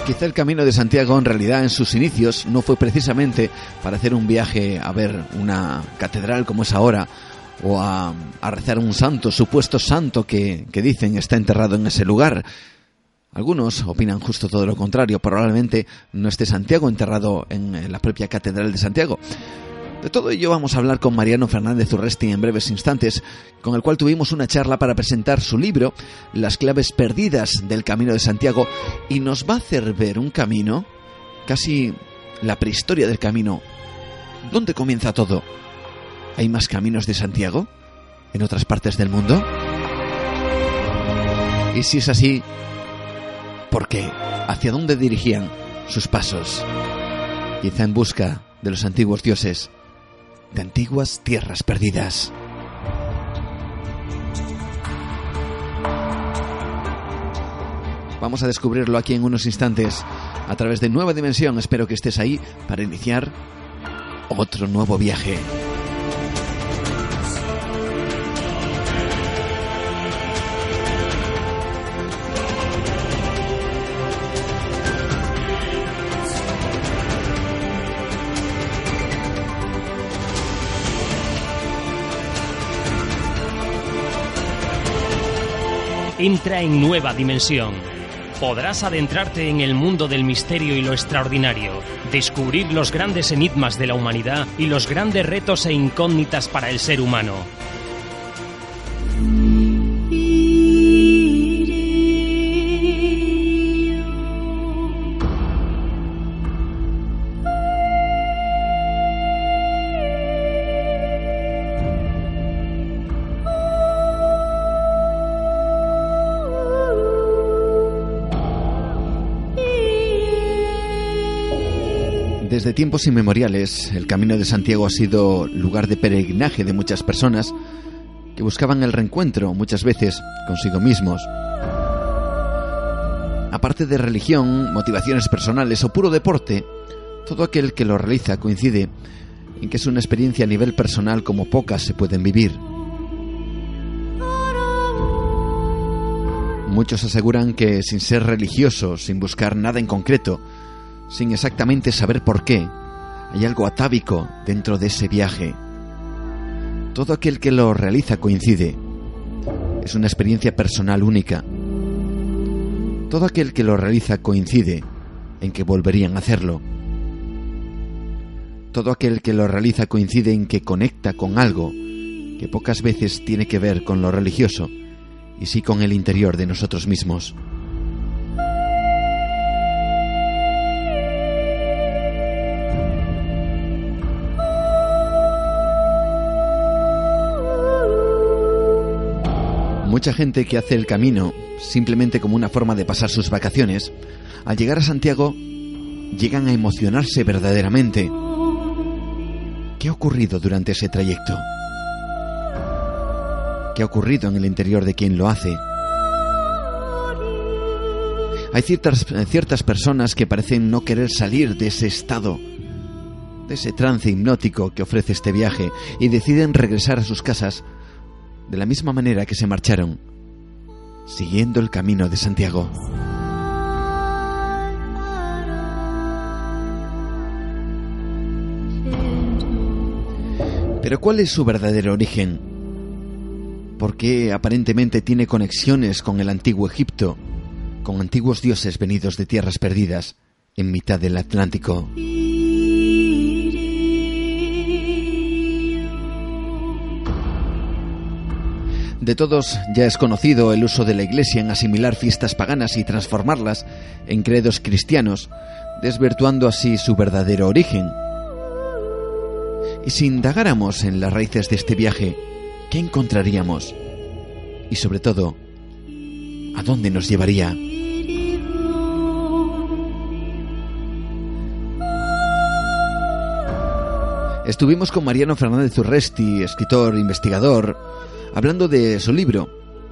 Quizá el camino de Santiago en realidad en sus inicios no fue precisamente para hacer un viaje a ver una catedral como es ahora o a, a rezar un santo, supuesto santo que, que dicen está enterrado en ese lugar. Algunos opinan justo todo lo contrario, probablemente no esté Santiago enterrado en la propia Catedral de Santiago. De todo ello vamos a hablar con Mariano Fernández Urresti en breves instantes, con el cual tuvimos una charla para presentar su libro, Las claves perdidas del Camino de Santiago, y nos va a hacer ver un camino, casi la prehistoria del camino. ¿Dónde comienza todo? ¿Hay más caminos de Santiago? ¿En otras partes del mundo? Y si es así, ¿por qué? ¿Hacia dónde dirigían sus pasos? Quizá en busca de los antiguos dioses de antiguas tierras perdidas. Vamos a descubrirlo aquí en unos instantes a través de Nueva Dimensión. Espero que estés ahí para iniciar otro nuevo viaje. Entra en nueva dimensión. Podrás adentrarte en el mundo del misterio y lo extraordinario, descubrir los grandes enigmas de la humanidad y los grandes retos e incógnitas para el ser humano. Desde tiempos inmemoriales, el Camino de Santiago ha sido lugar de peregrinaje de muchas personas que buscaban el reencuentro, muchas veces, consigo mismos. Aparte de religión, motivaciones personales o puro deporte, todo aquel que lo realiza coincide en que es una experiencia a nivel personal como pocas se pueden vivir. Muchos aseguran que sin ser religiosos, sin buscar nada en concreto, sin exactamente saber por qué, hay algo atávico dentro de ese viaje. Todo aquel que lo realiza coincide. Es una experiencia personal única. Todo aquel que lo realiza coincide en que volverían a hacerlo. Todo aquel que lo realiza coincide en que conecta con algo que pocas veces tiene que ver con lo religioso y sí con el interior de nosotros mismos. Mucha gente que hace el camino simplemente como una forma de pasar sus vacaciones, al llegar a Santiago llegan a emocionarse verdaderamente. ¿Qué ha ocurrido durante ese trayecto? ¿Qué ha ocurrido en el interior de quien lo hace? Hay ciertas, ciertas personas que parecen no querer salir de ese estado, de ese trance hipnótico que ofrece este viaje, y deciden regresar a sus casas de la misma manera que se marcharon, siguiendo el camino de Santiago. Pero ¿cuál es su verdadero origen? ¿Por qué aparentemente tiene conexiones con el antiguo Egipto, con antiguos dioses venidos de tierras perdidas en mitad del Atlántico? De todos ya es conocido el uso de la Iglesia en asimilar fiestas paganas y transformarlas en credos cristianos, desvirtuando así su verdadero origen. Y si indagáramos en las raíces de este viaje, ¿qué encontraríamos? Y sobre todo, ¿a dónde nos llevaría? Estuvimos con Mariano Fernández Urresti, escritor, investigador, hablando de su libro,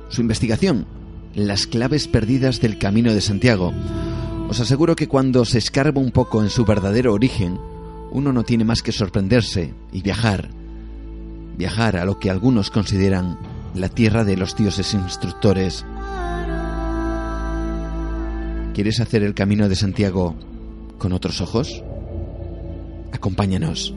su investigación, Las claves perdidas del Camino de Santiago. Os aseguro que cuando se escarba un poco en su verdadero origen, uno no tiene más que sorprenderse y viajar. Viajar a lo que algunos consideran la tierra de los dioses instructores. ¿Quieres hacer el camino de Santiago con otros ojos? Acompáñanos.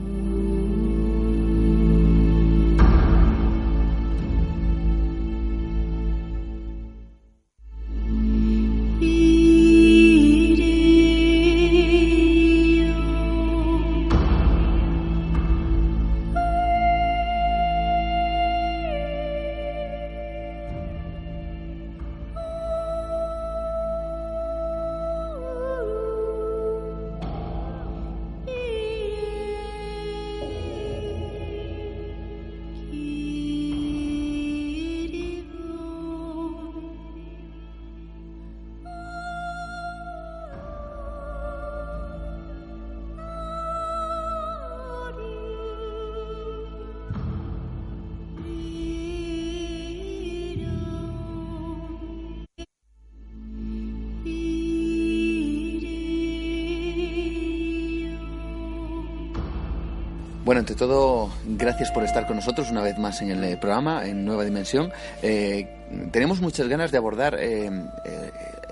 Bueno, ante todo, gracias por estar con nosotros una vez más en el eh, programa, en Nueva Dimensión. Eh, tenemos muchas ganas de abordar eh,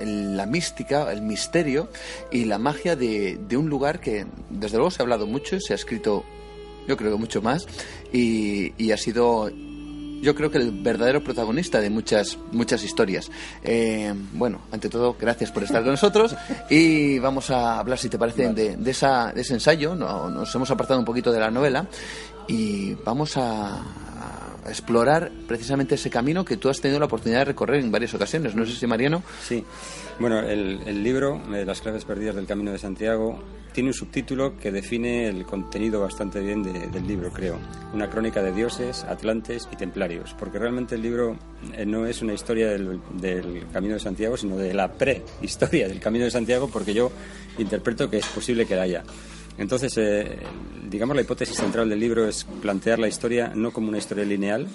la mística, el misterio y la magia de, un lugar que, desde luego, se ha hablado mucho, se ha escrito, yo creo que mucho más, y, ha sido yo creo que el verdadero protagonista de muchas, muchas historias. Eh, bueno, ante todo, gracias por estar con nosotros y vamos a hablar, si te parece, de, de, esa, de ese ensayo. No, nos hemos apartado un poquito de la novela y vamos a, explorar precisamente ese camino que tú has tenido la oportunidad de recorrer en varias ocasiones. No sé si Mariano. Sí. Bueno, el, libro, eh, Las claves perdidas del Camino de Santiago, tiene un subtítulo que define el contenido bastante bien del libro, creo. Una crónica de dioses, atlantes y templarios. Porque realmente el libro eh, no es una historia del, del Camino de Santiago, sino de la prehistoria del Camino de Santiago, porque yo interpreto que es posible que la haya. Entonces, eh, digamos, la hipótesis central del libro es plantear la historia no como una historia lineal,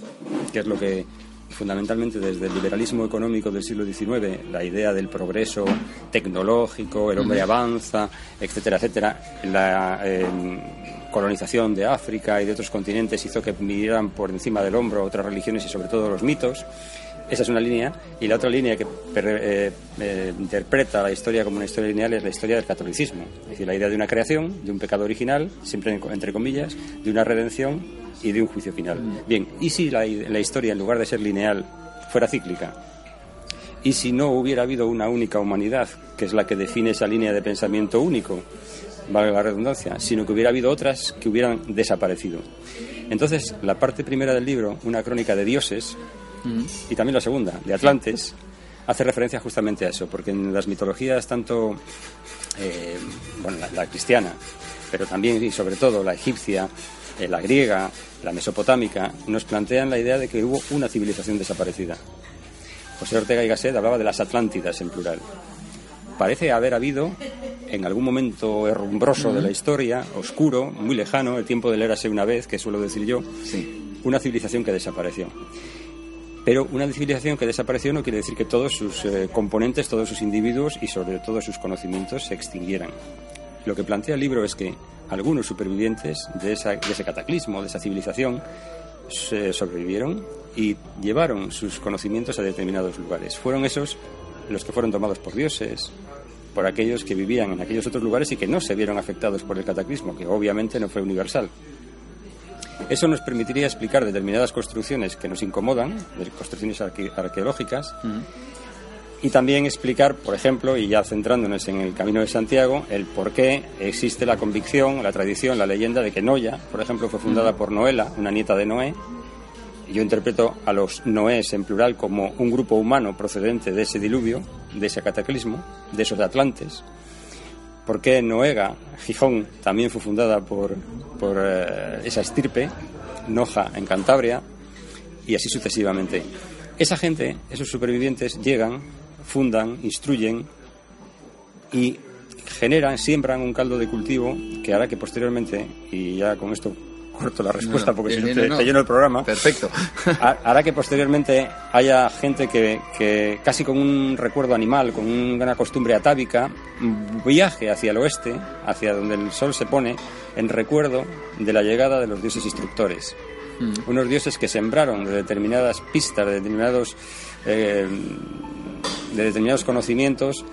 que es lo que fundamentalmente desde el liberalismo económico del siglo XIX, la idea del progreso tecnológico, el hombre avanza, etcétera, etcétera, la eh, colonización de África y de otros continentes hizo que miraran por encima del hombro otras religiones y sobre todo los mitos. Esa es una línea. Y la otra línea que eh, eh, interpreta la historia como una historia lineal es la historia del catolicismo. Es decir, la idea de una creación, de un pecado original, siempre entre comillas, de una redención y de un juicio final. Bien, ¿y si la, la historia, en lugar de ser lineal, fuera cíclica? ¿Y si no hubiera habido una única humanidad, que es la que define esa línea de pensamiento único? valga la redundancia, sino que hubiera habido otras que hubieran desaparecido. Entonces, la parte primera del libro, una crónica de dioses, y también la segunda, de Atlantes, hace referencia justamente a eso, porque en las mitologías tanto, eh, bueno, la, cristiana, pero también y sobre todo la egipcia, eh, la griega, la mesopotámica, nos plantean la idea de que hubo una civilización desaparecida. José Ortega y Gasset hablaba de las Atlántidas en plural. Parece haber habido, en algún momento herrumbroso de la historia, oscuro, muy lejano, el tiempo del érase una vez, que suelo decir yo, una civilización que desapareció. Pero una civilización que desapareció no quiere decir que todos sus eh, componentes, todos sus individuos y sobre todo sus conocimientos se extinguieran. Lo que plantea el libro es que algunos supervivientes de, ese cataclismo, de esa civilización, sobrevivieron y llevaron sus conocimientos a determinados lugares. Fueron esos los que fueron tomados por dioses, por aquellos que vivían en aquellos otros lugares y que no se vieron afectados por el cataclismo, que obviamente no fue universal. Eso nos permitiría explicar determinadas construcciones que nos incomodan, construcciones arqueológicas, y también explicar, por ejemplo, y ya centrándonos en el Camino de Santiago, el por qué existe la convicción, la tradición, la leyenda de que Noya, por ejemplo, fue fundada por Noela, una nieta de Noé. Yo interpreto a los Noés en plural como un grupo humano procedente de ese diluvio, de ese cataclismo, de esos atlantes por qué Noega, Gijón, también fue fundada por, por eh, esa estirpe, Noja en Cantabria, y así sucesivamente. Esa gente, esos supervivientes, llegan, fundan, instruyen y generan, siembran un caldo de cultivo que hará que posteriormente, y ya con esto corto la respuesta porque si no te, lleno el programa. Perfecto. hará que posteriormente haya gente que, que, casi con un recuerdo animal, con una costumbre atávica, viaje hacia el oeste, hacia donde el sol se pone, en recuerdo de la llegada de los dioses instructores. Mm. Unos dioses que sembraron de determinadas pistas, de determinados, eh, de determinados conocimientos,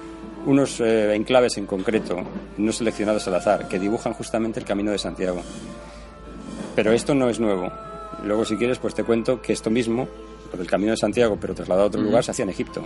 unos eh, enclaves en concreto, no seleccionados al azar, que dibujan justamente el camino de Santiago. Pero esto no es nuevo. Luego, si quieres, pues te cuento que esto mismo, lo del Camino de Santiago, pero trasladado a otro lugar, se hacía en Egipto.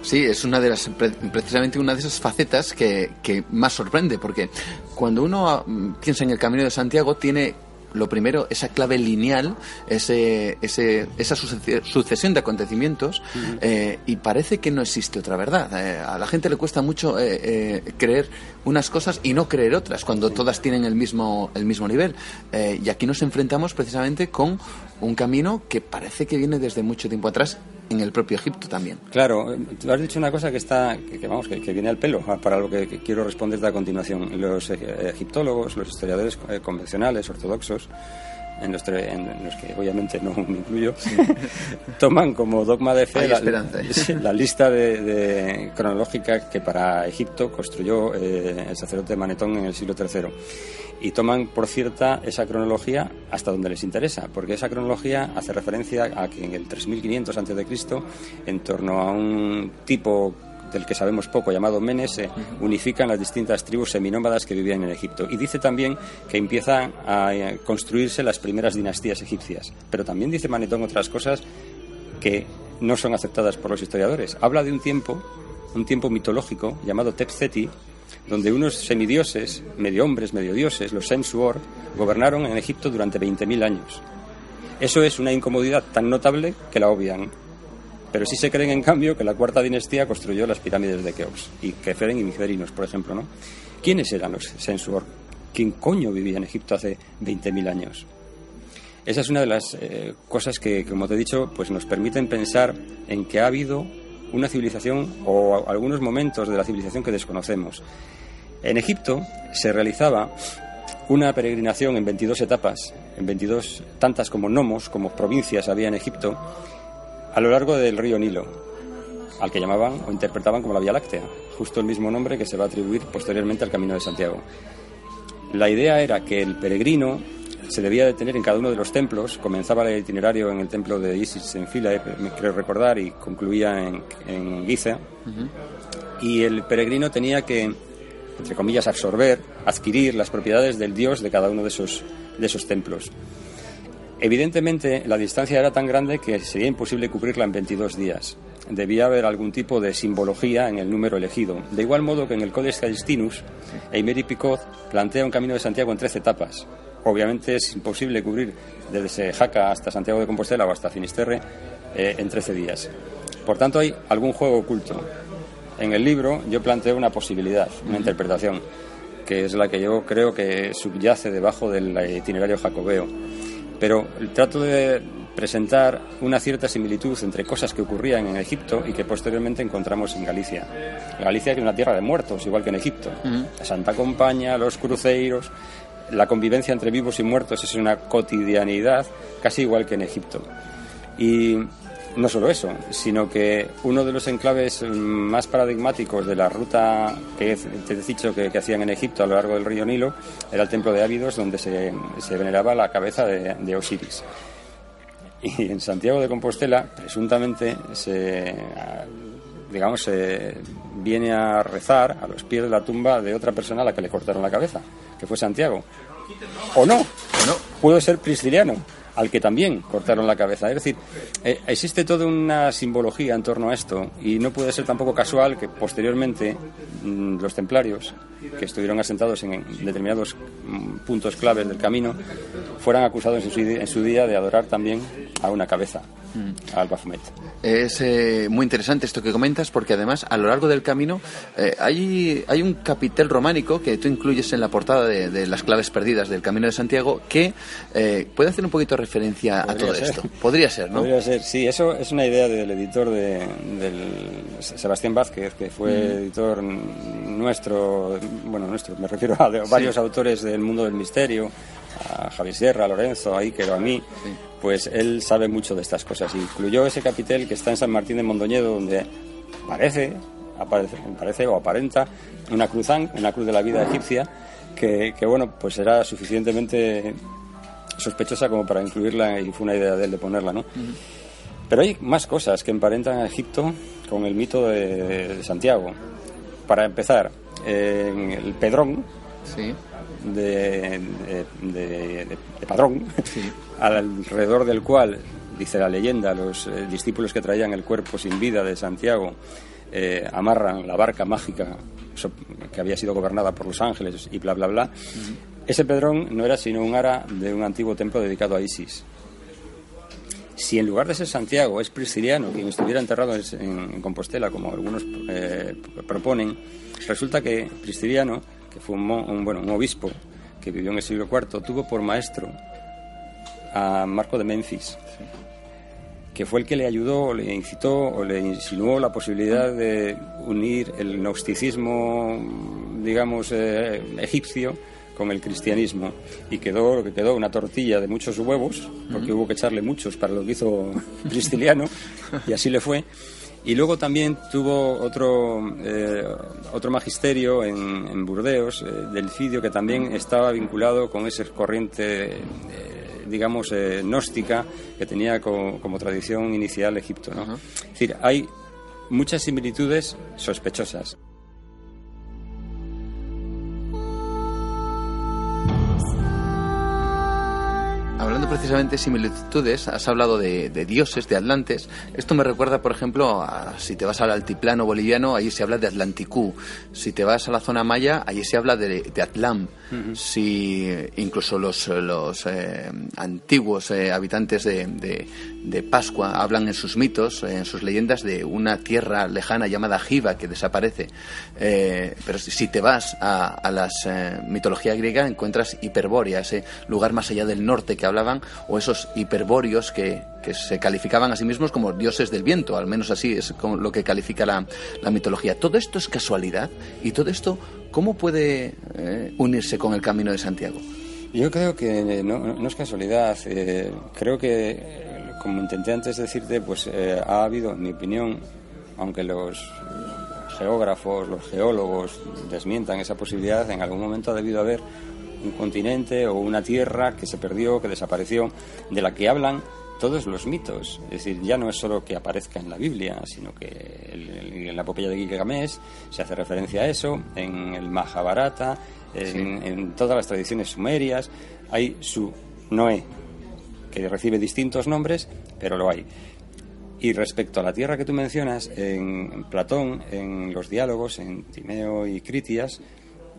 Sí, es una de las, precisamente una de esas facetas que, que más sorprende, porque cuando uno mm, piensa en el Camino de Santiago, tiene lo primero, esa clave lineal, ese, ese, esa sucesión de acontecimientos, eh, y parece que no existe otra verdad. Eh, a la gente le cuesta mucho eh, creer unas cosas y no creer otras, cuando todas tienen el mismo, el mismo nivel. y aquí nos enfrentamos precisamente con un camino que parece que viene desde mucho tiempo atrás en el propio Egipto también. Claro, tú has dicho una cosa que está, que, vamos, que, viene al pelo ah, para lo que, quiero responderte a continuación. Los egiptólogos, los historiadores eh, convencionales, ortodoxos, en los, en los, que obviamente no me incluyo, toman como dogma de fe la, lista de, cronológica que para Egipto construyó eh, el sacerdote Manetón en el siglo III y toman por cierta esa cronología hasta donde les interesa, porque esa cronología hace referencia a que en el 3500 a.C., en torno a un tipo del que sabemos poco, llamado Menes, se unifican las distintas tribus seminómadas que vivían en Egipto. Y dice también que empiezan a eh, construirse las primeras dinastías egipcias. Pero también dice Manetón otras cosas que no son aceptadas por los historiadores. Habla de un tiempo, un tiempo mitológico llamado Tepzeti, donde unos semidioses, medio hombres, medio dioses, los Sensuor, gobernaron en Egipto durante 20.000 años. Eso es una incomodidad tan notable que la obvian. Pero sí se creen, en cambio, que la cuarta dinastía construyó las pirámides de Keops y Keferen y Migerinos, por ejemplo, ¿no? ¿Quiénes eran los Sensuor? ¿Quién coño vivía en Egipto hace 20.000 años? Esa es una de las eh, cosas que, como te he dicho, pues nos permiten pensar en que ha habido una civilización o algunos momentos de la civilización que desconocemos. En Egipto se realizaba una peregrinación en 22 etapas, en 22 tantas como nomos, como provincias había en Egipto, a lo largo del río Nilo, al que llamaban o interpretaban como la Vía Láctea, justo el mismo nombre que se va a atribuir posteriormente al Camino de Santiago. La idea era que el peregrino se debía detener en cada uno de los templos. Comenzaba el itinerario en el templo de Isis en Fila, me creo recordar, y concluía en, en Giza. Y el peregrino tenía que, entre comillas, absorber, adquirir las propiedades del dios de cada uno de esos, de esos templos. Evidentemente, la distancia era tan grande que sería imposible cubrirla en 22 días. Debía haber algún tipo de simbología en el número elegido. De igual modo que en el Codex Callistinus, Eimeri Picot plantea un camino de Santiago en 13 etapas, obviamente es imposible cubrir desde Jaca hasta Santiago de Compostela o hasta Finisterre eh, en 13 días. Por tanto, hay algún juego oculto. En el libro yo planteo una posibilidad, una interpretación, que es la que yo creo que subyace debajo del itinerario jacobeo. Pero trato de presentar una cierta similitud entre cosas que ocurrían en Egipto y que posteriormente encontramos en Galicia. Galicia es una tierra de muertos, igual que en Egipto. La Santa Compaña, los cruceiros, la convivencia entre vivos y muertos es una cotidianidad casi igual que en Egipto. Y no solo eso, sino que uno de los enclaves más paradigmáticos de la ruta que te he dicho que, hacían en Egipto a lo largo del río Nilo era el templo de Ávidos, donde se, veneraba la cabeza de, Osiris. Y en Santiago de Compostela, presuntamente, se, digamos, se viene a rezar a los pies de la tumba de otra persona a la que le cortaron la cabeza que fue Santiago. O no, no. pudo ser Prisciliano, al que también cortaron la cabeza. Es decir, eh, existe toda una simbología en torno a esto y no puede ser tampoco casual que posteriormente mm, los templarios, que estuvieron asentados en, determinados mm, puntos claves del camino, fueran acusados en su día de adorar también a una cabeza. Mm. al Baphomet. Es eh, muy interesante esto que comentas porque además a lo largo del camino eh, hay, hay un capitel románico que tú incluyes en la portada de, las claves perdidas del Camino de Santiago que eh, puede hacer un poquito de referencia a todo esto. Podría ser, ¿no? Podría ser, sí. Eso es una idea del editor de, del Sebastián Vázquez, que fue mm. editor nuestro, bueno, nuestro, me refiero a varios autores del mundo del misterio, a Javier Sierra, a Lorenzo, a Iker o a mí pues él sabe mucho de estas cosas. Incluyó ese capitel que está en San Martín de Mondoñedo, donde parece, aparece, parece o aparenta una cruzán, una cruz de la vida egipcia, que, bueno, pues era suficientemente sospechosa como para incluirla y fue una idea de él de ponerla, ¿no? Pero hay más cosas que emparentan a Egipto con el mito de, Santiago. Para empezar, el Pedrón, sí de, de, Padrón, alrededor del cual, dice la leyenda, los eh, discípulos que traían el cuerpo sin vida de Santiago eh, amarran la barca mágica que había sido gobernada por los ángeles y bla, bla, bla. Ese Pedrón no era sino un ara de un antiguo templo dedicado a Isis. Si en lugar de ser Santiago es Prisciliano quien estuviera enterrado en, Compostela, como algunos eh, proponen, resulta que Prisciliano que fue un, bueno, un obispo que vivió en el siglo IV, tuvo por maestro a Marco de Memphis, que fue el que le ayudó, le incitó o le insinuó la posibilidad de unir el gnosticismo, digamos, eh, egipcio con el cristianismo. Y quedó lo que quedó una tortilla de muchos huevos porque hubo que echarle muchos para lo que hizo Prisciliano y así le fue. Y luego también tuvo otro, eh, otro magisterio en, Burdeos, eh, del Cidio, que también estaba vinculado con esa corriente, eh, digamos, gnóstica que tenía como, tradición inicial Egipto. ¿no? Es decir, hay muchas similitudes sospechosas. Hablando precisamente de similitudes, has hablado de, dioses, de atlantes. Esto me recuerda, por ejemplo, a, si te vas al altiplano boliviano, allí se habla de Atlanticú. Si te vas a la zona maya, allí se habla de, de Atlam. Si incluso los, los eh, antiguos eh, habitantes de, de, Pascua hablan en sus mitos, en sus leyendas, de una tierra lejana llamada Jiva que desaparece. Eh, pero si te vas a, a la mitología griega, encuentras Hiperbórea, ese lugar más allá del norte que hablaban, o esos hiperbóreos que, que se calificaban a sí mismos como dioses del viento, al menos así es como lo que califica la, la mitología. ¿Todo esto es casualidad? ¿Y todo esto cómo puede eh, unirse con el Camino de Santiago? Yo creo que no, es casualidad. Eh, creo que, como intenté antes decirte, pues eh, ha habido, en mi opinión, aunque los geógrafos, los geólogos desmientan esa posibilidad, en algún momento ha debido haber un continente o una tierra que se perdió, que desapareció, de la que hablan todos los mitos. Es decir, ya no es solo que aparezca en la Biblia, sino que en la epopeya de Gilgamesh se hace referencia a eso, en el Mahabharata, en, en todas las tradiciones sumerias, hay su Noé, que recibe distintos nombres, pero lo hay. Y respecto a la tierra que tú mencionas, en Platón, en los diálogos, en Timeo y Critias,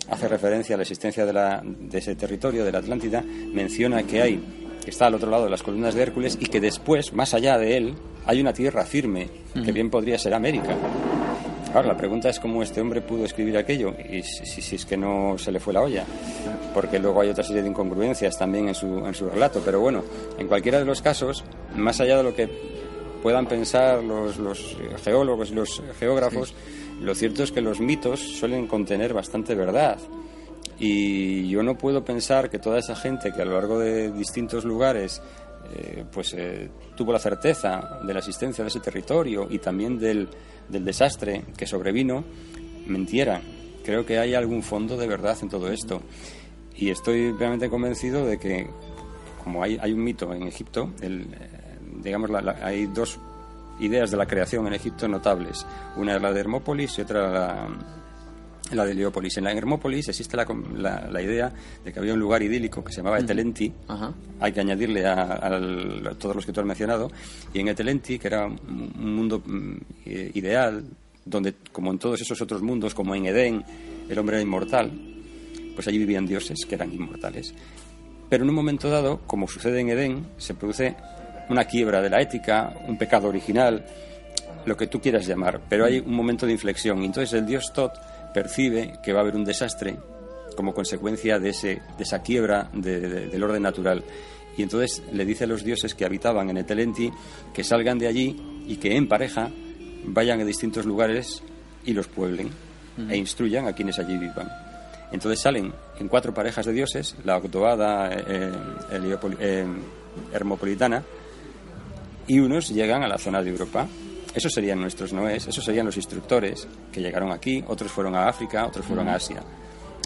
hace referencia a la existencia de, la, de ese territorio, de la Atlántida, menciona que hay, que está al otro lado de las columnas de Hércules y que después, más allá de él, hay una tierra firme, que bien podría ser América. Ahora, la pregunta es cómo este hombre pudo escribir aquello y si, si, es que no se le fue la olla, porque luego hay otra serie de incongruencias también en su, en su relato. Pero bueno, en cualquiera de los casos, más allá de lo que puedan pensar los, los geólogos y los geógrafos, lo cierto es que los mitos suelen contener bastante verdad. Y yo no puedo pensar que toda esa gente que a lo largo de distintos lugares eh, pues eh, tuvo la certeza de la existencia de ese territorio y también del, del desastre que sobrevino, mentieran. Creo que hay algún fondo de verdad en todo esto. Y estoy realmente convencido de que, como hay, hay un mito en Egipto, el, eh, digamos, hay dos ideas de la creación en Egipto notables. Una es la de Hermópolis y otra la, la de Heliópolis. En la Hermópolis existe la, la, idea de que había un lugar idílico que se llamaba Etelenti. Hay que añadirle a, todos los que tú has mencionado. Y en Etelenti, que era un mundo mm, ideal, donde, como en todos esos otros mundos, como en Edén, el hombre era inmortal, pues allí vivían dioses que eran inmortales. Pero en un momento dado, como sucede en Edén, se produce una quiebra de la ética, un pecado original, lo que tú quieras llamar, pero hay un momento de inflexión. Entonces el dios Tot percibe que va a haber un desastre como consecuencia de, ese, de esa quiebra del orden natural. Y entonces le dice a los dioses que habitaban en Etelenti que salgan de allí y que en pareja vayan a distintos lugares y los pueblen e instruyan a quienes allí vivan. Entonces salen en cuatro parejas de dioses, la octoada eh, eh, hermopolitana, y unos llegan a la zona de Europa. Esos serían nuestros noés, esos serían los instructores que llegaron aquí, otros fueron a África, otros fueron a Asia.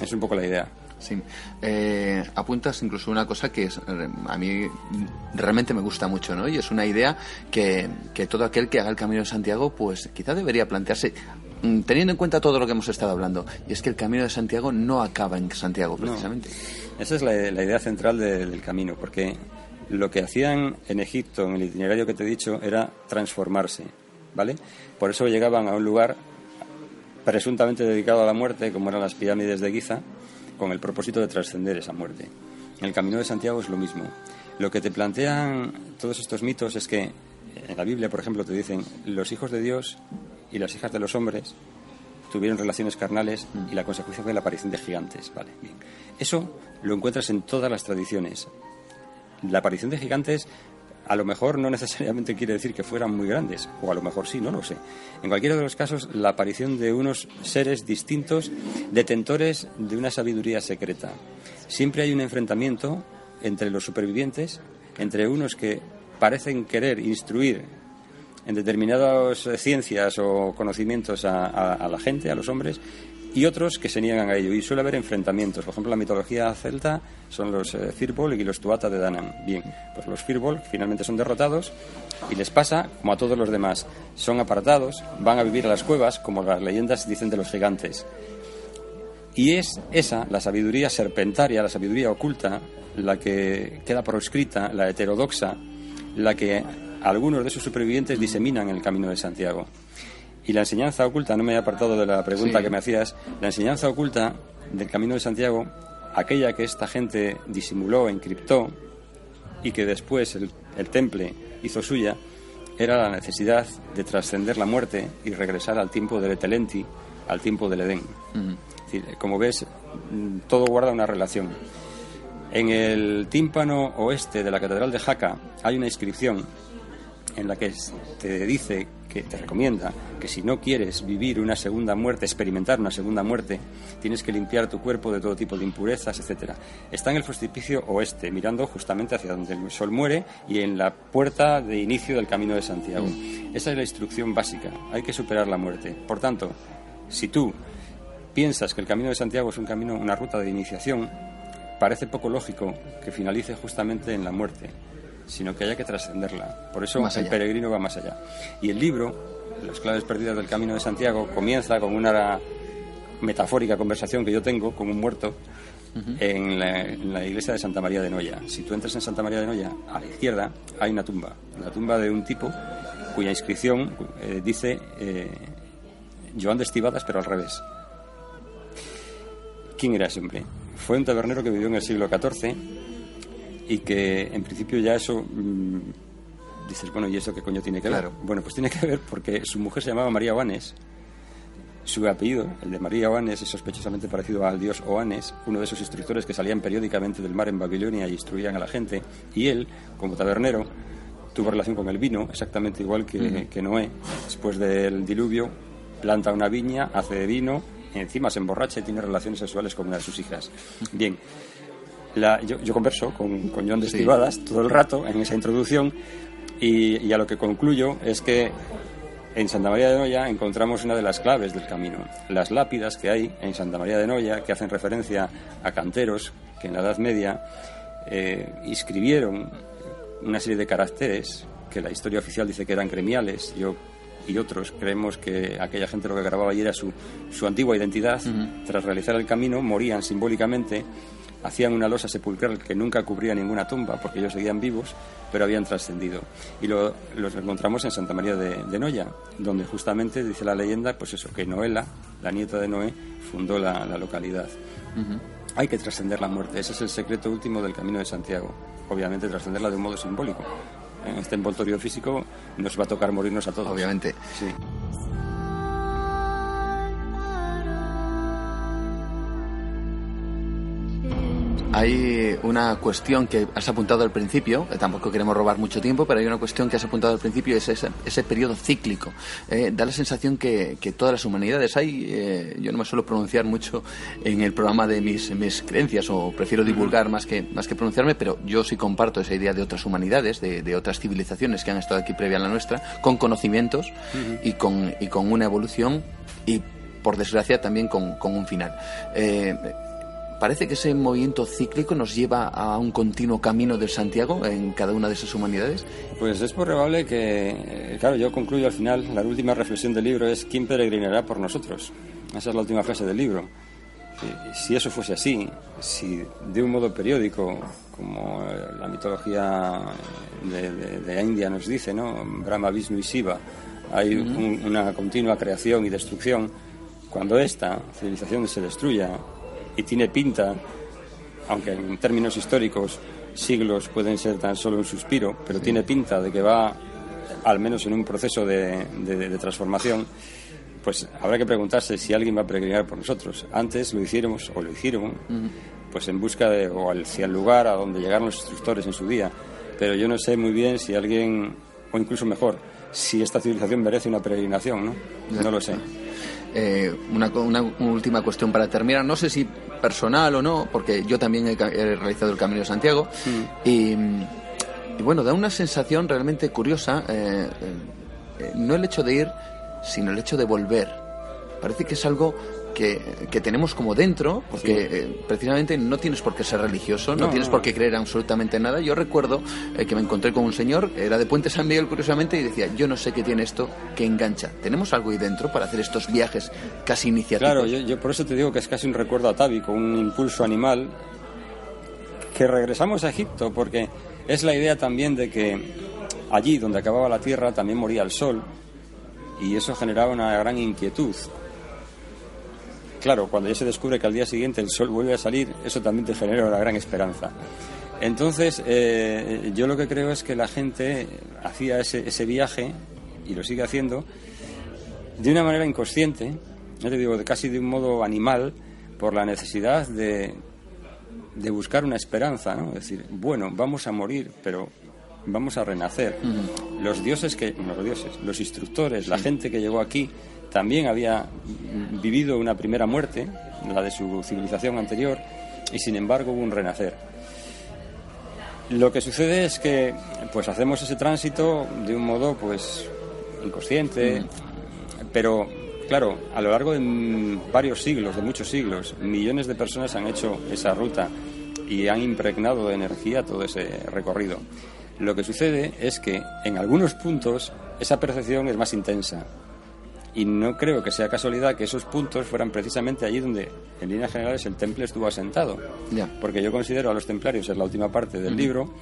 Es un poco la idea. Sí. Eh, apuntas incluso una cosa que es, a mí realmente me gusta mucho, ¿no? Y es una idea que, que todo aquel que haga el Camino de Santiago, pues quizá debería plantearse, mm, teniendo en cuenta todo lo que hemos estado hablando, y es que el Camino de Santiago no acaba en Santiago, precisamente. Esa es la, la idea central del camino, porque lo que hacían en Egipto, en el itinerario que te he dicho, era transformarse, ¿vale? Por eso llegaban a un lugar presuntamente dedicado a la muerte, como eran las pirámides de Giza, con el propósito de trascender esa muerte. El Camino de Santiago es lo mismo. Lo que te plantean todos estos mitos es que en la Biblia, por ejemplo, te dicen los hijos de Dios y las hijas de los hombres tuvieron relaciones carnales y la consecuencia fue la aparición de gigantes. Vale. Eso lo encuentras en todas las tradiciones la aparición de gigantes a lo mejor no necesariamente quiere decir que fueran muy grandes, o a lo mejor sí, no lo sé. En cualquiera de los casos, la aparición de unos seres distintos, detentores de una sabiduría secreta. Siempre hay un enfrentamiento entre los supervivientes, entre unos que parecen querer instruir en determinadas ciencias o conocimientos a, a la gente, a los hombres, y otros que se niegan a ello. Y suele haber enfrentamientos. Por ejemplo, la mitología celta son los eh, Firbolg y los Tuata de Danam. Bien, pues los Firbolg finalmente son derrotados y les pasa como a todos los demás. Son apartados, van a vivir a las cuevas, como las leyendas dicen de los gigantes. Y es esa, la sabiduría serpentaria, la sabiduría oculta, la que queda proscrita, la heterodoxa, la que algunos de sus supervivientes diseminan en el camino de Santiago. Y la enseñanza oculta, no me he apartado de la pregunta que me hacías, la enseñanza oculta del camino de Santiago, aquella que esta gente disimuló, encriptó y que después el, temple hizo suya, era la necesidad de trascender la muerte y regresar al tiempo del Etelenti, al tiempo del Edén. Como ves, mm, todo guarda una relación. En el tímpano oeste de la Catedral de Jaca hay una inscripción en la que te dice que te recomienda que si no quieres vivir una segunda muerte, experimentar una segunda muerte, tienes que limpiar tu cuerpo de todo tipo de impurezas, etcétera. Está en el precipicio oeste, mirando justamente hacia donde el sol muere y en la puerta de inicio del Camino de Santiago. Esa es la instrucción básica. Hay que superar la muerte. Por tanto, si tú piensas que el Camino de Santiago es un camino, una ruta de iniciación, parece poco lógico que finalice justamente en la muerte, sino que haya que trascenderla. Por eso el peregrino va más allá. Y el libro, Las claves perdidas del Camino de Santiago, comienza con una metafórica conversación que yo tengo con un muerto en, la, iglesia de Santa María de Noya. Si tú entras en Santa María de Noya, a la izquierda hay una tumba, la tumba de un tipo cuya inscripción eh, dice eh, Joan de Estivadas, pero al revés. ¿Quién era ese hombre? Fue un tabernero que vivió en el siglo XIV y que en principio ya eso... Mm, dices, bueno, ¿y eso qué coño tiene que ver? Bueno, pues tiene que ver porque su mujer se llamaba María Oanes. Su apellido, el de María Oanes, es sospechosamente parecido al dios Oanes, uno de esos instructores que salían periódicamente del mar en Babilonia y instruían a la gente. Y él, como tabernero, tuvo relación con el vino, exactamente igual que, que Noé. Después del diluvio, planta una viña, hace de vino encima se emborracha y tiene relaciones sexuales con una de sus hijas. Bien, yo, converso con, con John de todo el rato en esa introducción y, a lo que concluyo es que en Santa María de Noya encontramos una de las claves del camino. Las lápidas que hay en Santa María de Noya, que hacen referencia a canteros que en la Edad Media eh, inscribieron una serie de caracteres que la historia oficial dice que eran gremiales. Yo y otros creemos que aquella gente lo que grababa allí era su, su antigua identidad. Tras realizar el camino, morían simbólicamente, hacían una losa sepulcral que nunca cubría ninguna tumba, porque ellos seguían vivos, pero habían trascendido. Y lo, los encontramos en Santa María de, Noya, donde justamente dice la leyenda, pues eso, que Noela, la nieta de Noé, fundó la, localidad. Hay que trascender la muerte, ese es el secreto último del Camino de Santiago. Obviamente trascenderla de un modo simbólico en este envoltorio físico nos va a tocar morirnos a todos. Obviamente. Sí. Hay una cuestión que has apuntado al principio, tampoco queremos robar mucho tiempo, pero hay una cuestión que has apuntado al principio, es ese, ese periodo cíclico. Eh, da la sensación que, todas las humanidades hay, eh, yo no me suelo pronunciar mucho en el programa de mis, mis creencias, o prefiero divulgar más que, más que pronunciarme, pero yo sí comparto esa idea de otras humanidades, de, otras civilizaciones que han estado aquí previa a la nuestra, con conocimientos y, con, y con una evolución y por desgracia también con, con un final. Eh, parece que ese movimiento cíclico nos lleva a un continuo camino del Santiago en cada una de esas humanidades? Pues es probable que, eh, claro, yo concluyo al final, la última reflexión del libro es ¿quién peregrinará por nosotros? Esa es la última frase del libro. Si eso fuese así, si de un modo periódico, como eh, la mitología de, de, India nos dice, ¿no? Brahma, Vishnu y Shiva, hay una continua creación y destrucción, cuando esta civilización se destruya, y tiene pinta, aunque en términos históricos siglos pueden ser tan solo un suspiro, pero tiene pinta de que va, al menos en un proceso de, transformación, pues habrá que preguntarse si alguien va a peregrinar por nosotros. Antes lo hiciéramos, o lo hicieron, pues en busca de, o hacia el lugar a donde llegaron los instructores en su día. Pero yo no sé muy bien si alguien, o incluso mejor, si esta civilización merece una peregrinación, ¿no? No lo sé. Eh, una, última cuestión para terminar, no sé si personal o no, porque yo también he, realizado el Camino de Santiago mm. y, bueno, da una sensación realmente curiosa, eh, eh, no el hecho de ir, sino el hecho de volver. Parece que es algo que, tenemos como dentro, porque eh, precisamente no tienes por qué ser religioso, no, tienes por qué creer absolutamente nada. Yo recuerdo eh, que me encontré con un señor, era de Puente San Miguel curiosamente, y decía, yo no sé qué tiene esto que engancha. ¿Tenemos algo ahí dentro para hacer estos viajes casi iniciativos? Claro, yo, yo por eso te digo que es casi un recuerdo atávico, un impulso animal, que regresamos a Egipto, porque es la idea también de que allí donde acababa la tierra también moría el sol, y eso generaba una gran inquietud. Claro, cuando ya se descubre que al día siguiente el sol vuelve a salir, eso también te genera una gran esperanza. Entonces, eh, yo lo que creo es que la gente hacía ese, ese, viaje, y lo sigue haciendo, de una manera inconsciente, yo te digo, de casi de un modo animal, por la necesidad de, de buscar una esperanza, ¿no? Es decir, bueno, vamos a morir, pero vamos a renacer. Los dioses que, no los dioses, los instructores, la gente que llegó aquí, también había vivido una primera muerte, la de su civilización anterior, y sin embargo hubo un renacer. Lo que sucede es que pues hacemos ese tránsito de un modo pues inconsciente, pero claro, a lo largo de varios siglos, de muchos siglos, millones de personas han hecho esa ruta y han impregnado de energía todo ese recorrido. Lo que sucede es que en algunos puntos esa percepción es más intensa. Y no creo que sea casualidad que esos puntos fueran precisamente allí donde, en líneas generales, el temple estuvo asentado. Porque yo considero a los templarios, es la última parte del libro,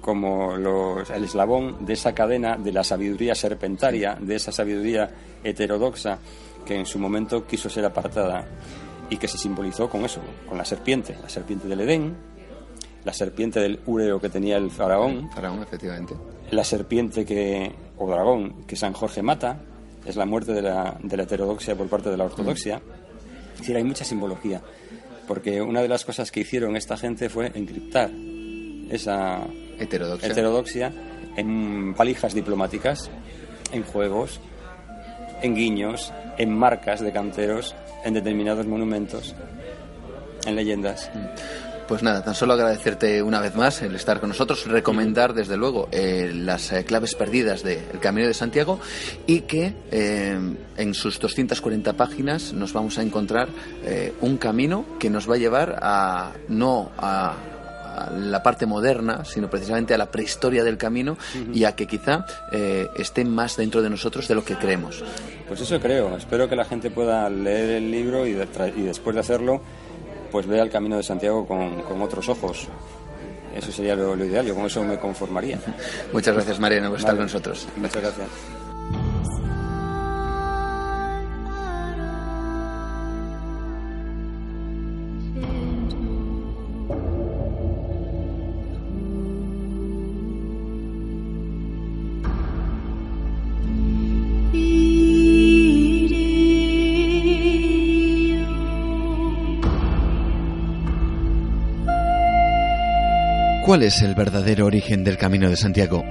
como los, el eslabón de esa cadena de la sabiduría serpentaria, de esa sabiduría heterodoxa que en su momento quiso ser apartada y que se simbolizó con eso, con la serpiente, la serpiente del Edén, la serpiente del úreo que tenía el faraón. Faraón, efectivamente. La serpiente que, o dragón que San Jorge mata, es la muerte de la, de la heterodoxia por parte de la ortodoxia. Es decir, hay mucha simbología, porque una de las cosas que hicieron esta gente fue encriptar esa heterodoxia, heterodoxia en palijas diplomáticas, en juegos, en guiños, en marcas de canteros, en determinados monumentos, en leyendas. Mm. Pues nada, tan solo agradecerte una vez más el estar con nosotros, recomendar desde luego eh, las eh, claves perdidas del Camino de Santiago y que eh, en sus 240 páginas nos vamos a encontrar un camino que nos va a llevar a no a, la parte moderna, sino precisamente a la prehistoria del camino y a que quizá esté más dentro de nosotros de lo que creemos. Pues eso creo. Espero que la gente pueda leer el libro y, y después de hacerlo pues vea el camino de Santiago con, otros ojos. Eso sería lo, ideal, yo con eso me conformaría. Muchas gracias, Mariano, por estar con nosotros. Muchas gracias. ¿Cuál es el verdadero origen del Camino de Santiago?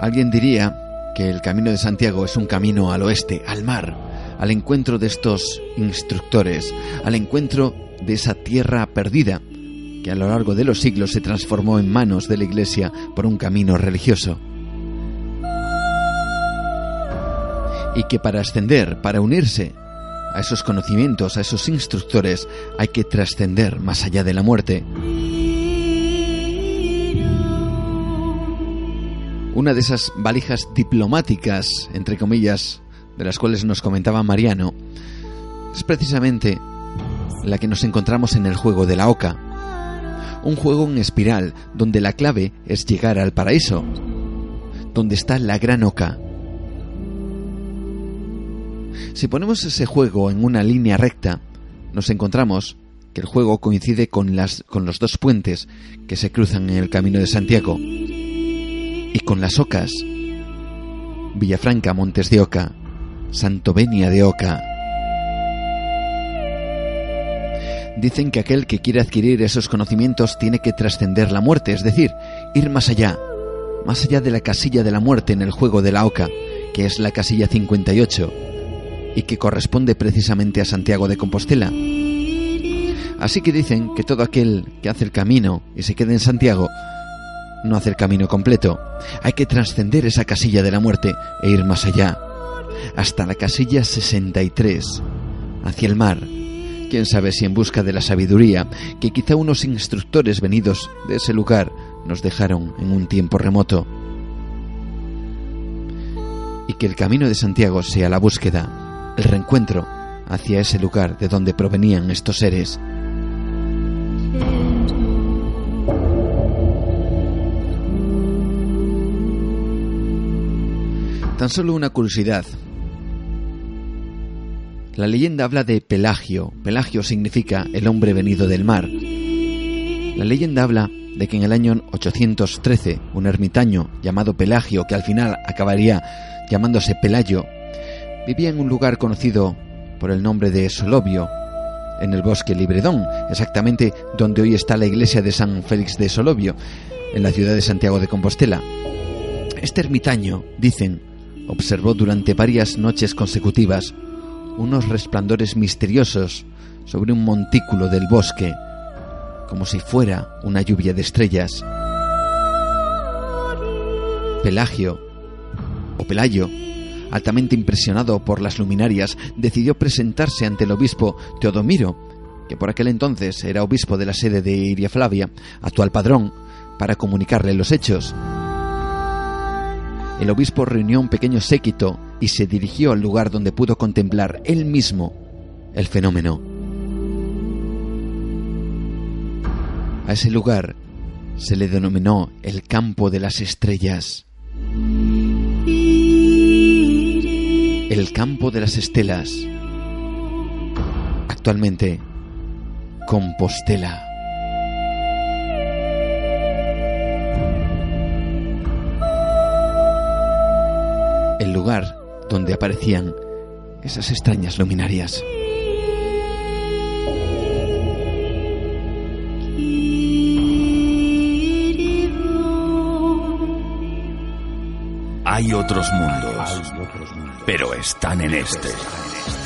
Alguien diría que el Camino de Santiago es un camino al oeste, al mar, al encuentro de estos instructores, al encuentro de esa tierra perdida que a lo largo de los siglos se transformó en manos de la Iglesia por un camino religioso. Y que para ascender, para unirse a esos conocimientos, a esos instructores, hay que trascender más allá de la muerte. Una de esas valijas diplomáticas, entre comillas, de las cuales nos comentaba Mariano, es precisamente la que nos encontramos en el juego de la oca. Un juego en espiral donde la clave es llegar al paraíso, donde está la gran oca, si ponemos ese juego en una línea recta, nos encontramos que el juego coincide con, las, con los dos puentes que se cruzan en el camino de Santiago y con las ocas. Villafranca, Montes de Oca, Santovenia de Oca. Dicen que aquel que quiere adquirir esos conocimientos tiene que trascender la muerte, es decir, ir más allá, más allá de la casilla de la muerte en el juego de la Oca, que es la casilla 58 y que corresponde precisamente a Santiago de Compostela. Así que dicen que todo aquel que hace el camino y se quede en Santiago no hace el camino completo. Hay que trascender esa casilla de la muerte e ir más allá. hasta la casilla 63, hacia el mar. Quién sabe si en busca de la sabiduría que quizá unos instructores venidos de ese lugar nos dejaron en un tiempo remoto. Y que el camino de Santiago sea la búsqueda, el reencuentro hacia ese lugar de donde provenían estos seres. Tan solo una curiosidad. La leyenda habla de Pelagio. Pelagio significa el hombre venido del mar. La leyenda habla de que en el año 813 un ermitaño llamado Pelagio, que al final acabaría llamándose Pelayo, vivía en un lugar conocido por el nombre de Solovio, en el bosque Libredón, exactamente donde hoy está la iglesia de San Félix de Solovio, en la ciudad de Santiago de Compostela. Este ermitaño, dicen, observó durante varias noches consecutivas unos resplandores misteriosos sobre un montículo del bosque, como si fuera una lluvia de estrellas. Pelagio, o Pelayo, altamente impresionado por las luminarias, decidió presentarse ante el obispo Teodomiro, que por aquel entonces era obispo de la sede de Iria Flavia, actual padrón, para comunicarle los hechos. El obispo reunió un pequeño séquito y se dirigió al lugar donde pudo contemplar él mismo el fenómeno. A ese lugar se le denominó el campo de las estrellas. El campo de las estelas. Actualmente, Compostela. El lugar donde aparecían esas extrañas luminarias. Hay otros mundos, pero están en este.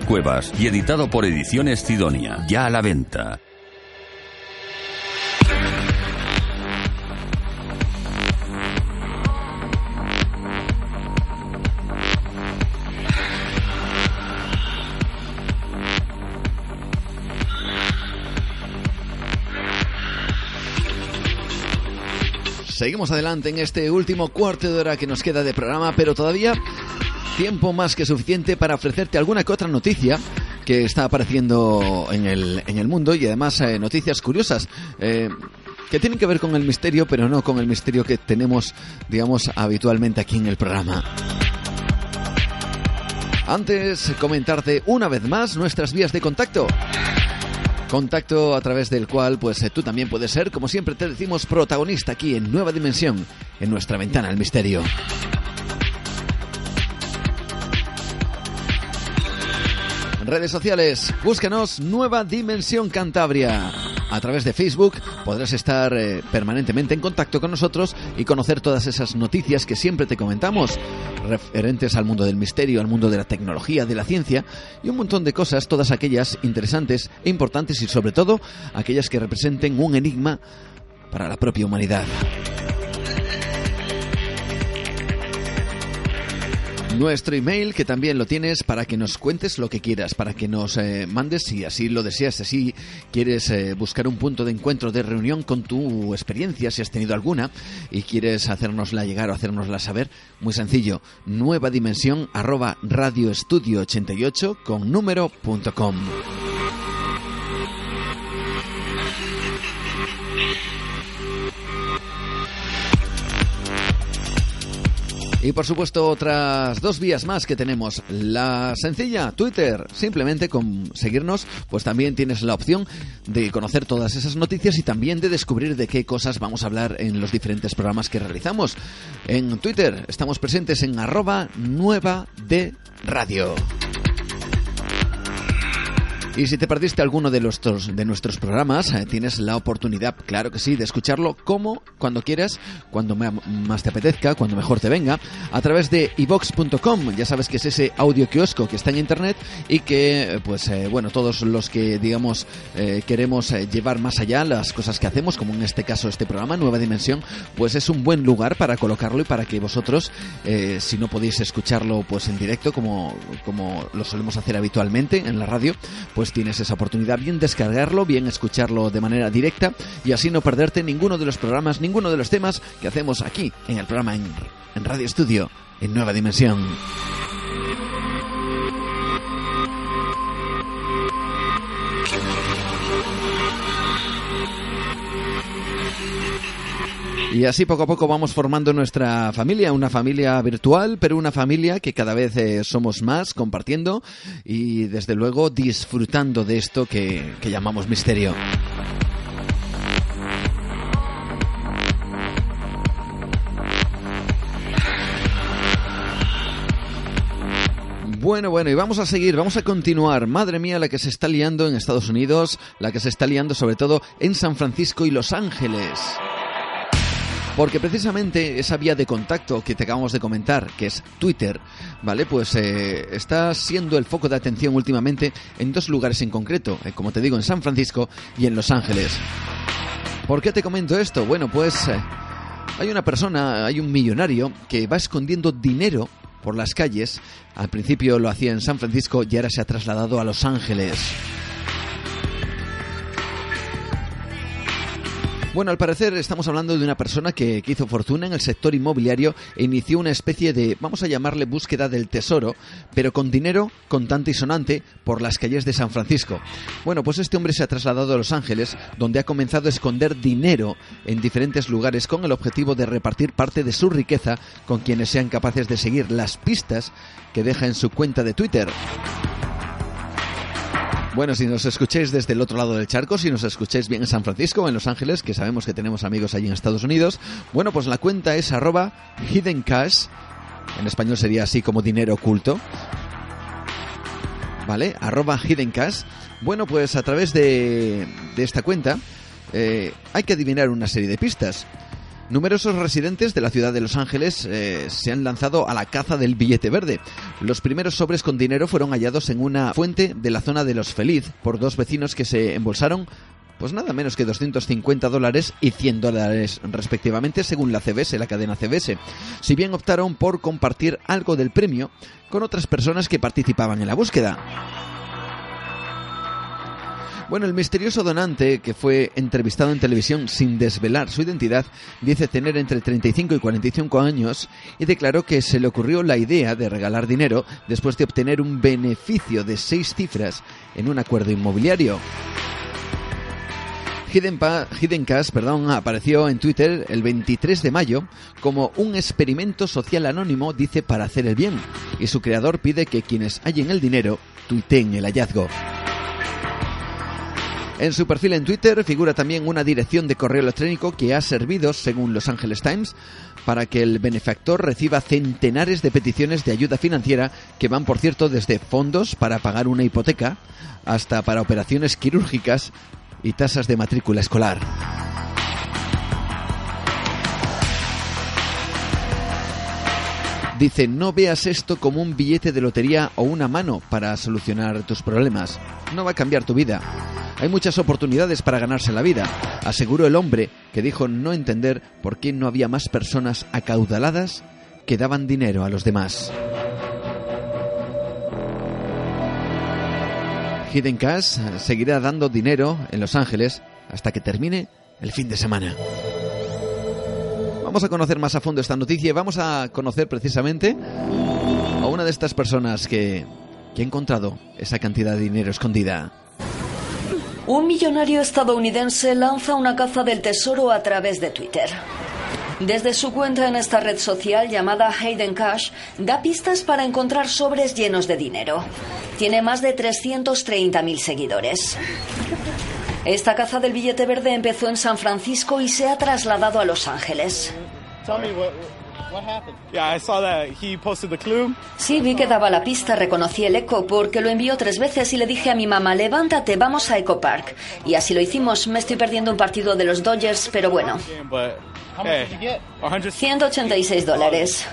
Cuevas y editado por Ediciones Cidonia. Ya a la venta. Seguimos adelante en este último cuarto de hora que nos queda de programa, pero todavía tiempo más que suficiente para ofrecerte alguna que otra noticia que está apareciendo en el, en el mundo y además eh, noticias curiosas. Eh, que tienen que ver con el misterio, pero no con el misterio que tenemos, digamos, habitualmente aquí en el programa. Antes, comentarte una vez más nuestras vías de contacto. Contacto a través del cual, pues eh, tú también puedes ser, como siempre te decimos, protagonista aquí en Nueva Dimensión, en nuestra ventana al misterio. Redes sociales, búscanos Nueva Dimensión Cantabria. A través de Facebook podrás estar eh, permanentemente en contacto con nosotros y conocer todas esas noticias que siempre te comentamos, referentes al mundo del misterio, al mundo de la tecnología, de la ciencia y un montón de cosas, todas aquellas interesantes e importantes y sobre todo aquellas que representen un enigma para la propia humanidad. Nuestro email, que también lo tienes para que nos cuentes lo que quieras, para que nos eh, mandes, si así lo deseas, si quieres eh, buscar un punto de encuentro, de reunión con tu experiencia, si has tenido alguna, y quieres hacérnosla llegar o hacérnosla saber, muy sencillo, nueva dimensión arroba radioestudio88 con número.com. Y por supuesto otras dos vías más que tenemos. La sencilla, Twitter. Simplemente con seguirnos, pues también tienes la opción de conocer todas esas noticias y también de descubrir de qué cosas vamos a hablar en los diferentes programas que realizamos. En Twitter estamos presentes en arroba nueva de radio. Y si te perdiste alguno de nuestros, de nuestros programas, eh, tienes la oportunidad, claro que sí, de escucharlo como, cuando quieras, cuando más te apetezca, cuando mejor te venga, a través de ivox.com. Ya sabes que es ese audio kiosco que está en internet y que, pues, eh, bueno, todos los que, digamos, eh, queremos llevar más allá las cosas que hacemos, como en este caso este programa, Nueva Dimensión, pues es un buen lugar para colocarlo y para que vosotros, si no podéis escucharlo, pues en directo, como, como lo solemos hacer habitualmente en la radio, pues pues tienes esa oportunidad bien descargarlo, bien escucharlo de manera directa y así no perderte ninguno de los programas, ninguno de los temas que hacemos aquí en el programa en, en Radio Estudio, en Nueva Dimensión. Y así poco a poco vamos formando nuestra familia, una familia virtual, pero una familia que cada vez eh, somos más compartiendo y desde luego disfrutando de esto que, que llamamos misterio. Bueno, bueno, y vamos a seguir, vamos a continuar. Madre mía, la que se está liando en Estados Unidos, la que se está liando sobre todo en San Francisco y Los Ángeles. Porque precisamente esa vía de contacto que te acabamos de comentar, que es Twitter, ¿vale? Pues eh, está siendo el foco de atención últimamente en dos lugares en concreto, eh, como te digo, en San Francisco y en Los Ángeles. ¿Por qué te comento esto? Bueno, pues eh, hay una persona, hay un millonario que va escondiendo dinero por las calles. Al principio lo hacía en San Francisco y ahora se ha trasladado a Los Ángeles. Bueno, al parecer estamos hablando de una persona que, hizo fortuna en el sector inmobiliario e inició una especie de, vamos a llamarle búsqueda del tesoro, pero con dinero contante y sonante por las calles de San Francisco. Bueno, pues este hombre se ha trasladado a Los Ángeles, donde ha comenzado a esconder dinero en diferentes lugares con el objetivo de repartir parte de su riqueza con quienes sean capaces de seguir las pistas que deja en su cuenta de Twitter. Bueno, si nos escucháis desde el otro lado del charco, si nos escucháis bien en San Francisco o en Los Ángeles, que sabemos que tenemos amigos allí en Estados Unidos, bueno, pues la cuenta es arroba hidden cash, en español sería así como dinero oculto, ¿vale? Arroba hidden cash. Bueno, pues a través de, esta cuenta eh, hay que adivinar una serie de pistas. Numerosos residentes de la ciudad de Los Ángeles eh, se han lanzado a la caza del billete verde. Los primeros sobres con dinero fueron hallados en una fuente de la zona de Los Feliz por dos vecinos que se embolsaron pues nada menos que 250 dólares y 100 dólares respectivamente según la CBS, la cadena CBS. Si bien optaron por compartir algo del premio con otras personas que participaban en la búsqueda. Bueno, el misterioso donante, que fue entrevistado en televisión sin desvelar su identidad, dice tener entre 35 y 45 años y declaró que se le ocurrió la idea de regalar dinero después de obtener un beneficio de seis cifras en un acuerdo inmobiliario. Hidden, Cash perdón, apareció en Twitter el 23 de mayo como un experimento social anónimo, dice, para hacer el bien, y su creador pide que quienes hallen el dinero tuiteen el hallazgo. En su perfil en Twitter figura también una dirección de correo electrónico que ha servido, según Los Angeles Times, para que el benefactor reciba centenares de peticiones de ayuda financiera que van, por cierto, desde fondos para pagar una hipoteca hasta para operaciones quirúrgicas y tasas de matrícula escolar. Dice, no veas esto como un billete de lotería o una mano para solucionar tus problemas. No va a cambiar tu vida. Hay muchas oportunidades para ganarse la vida, aseguró el hombre que dijo no entender por qué no había más personas acaudaladas que daban dinero a los demás. Hidden Cash seguirá dando dinero en Los Ángeles hasta que termine el fin de semana. Vamos a conocer más a fondo esta noticia y vamos a conocer precisamente a una de estas personas que, que ha encontrado esa cantidad de dinero escondida. Un millonario estadounidense lanza una caza del tesoro a través de Twitter. Desde su cuenta en esta red social llamada Hayden Cash, da pistas para encontrar sobres llenos de dinero. Tiene más de 330.000 seguidores. Esta caza del billete verde empezó en San Francisco y se ha trasladado a Los Ángeles. Sí, vi que daba la pista, reconocí el eco porque lo envió tres veces y le dije a mi mamá, levántate, vamos a Eco Park. Y así lo hicimos. Me estoy perdiendo un partido de los Dodgers, pero bueno. 186 dólares.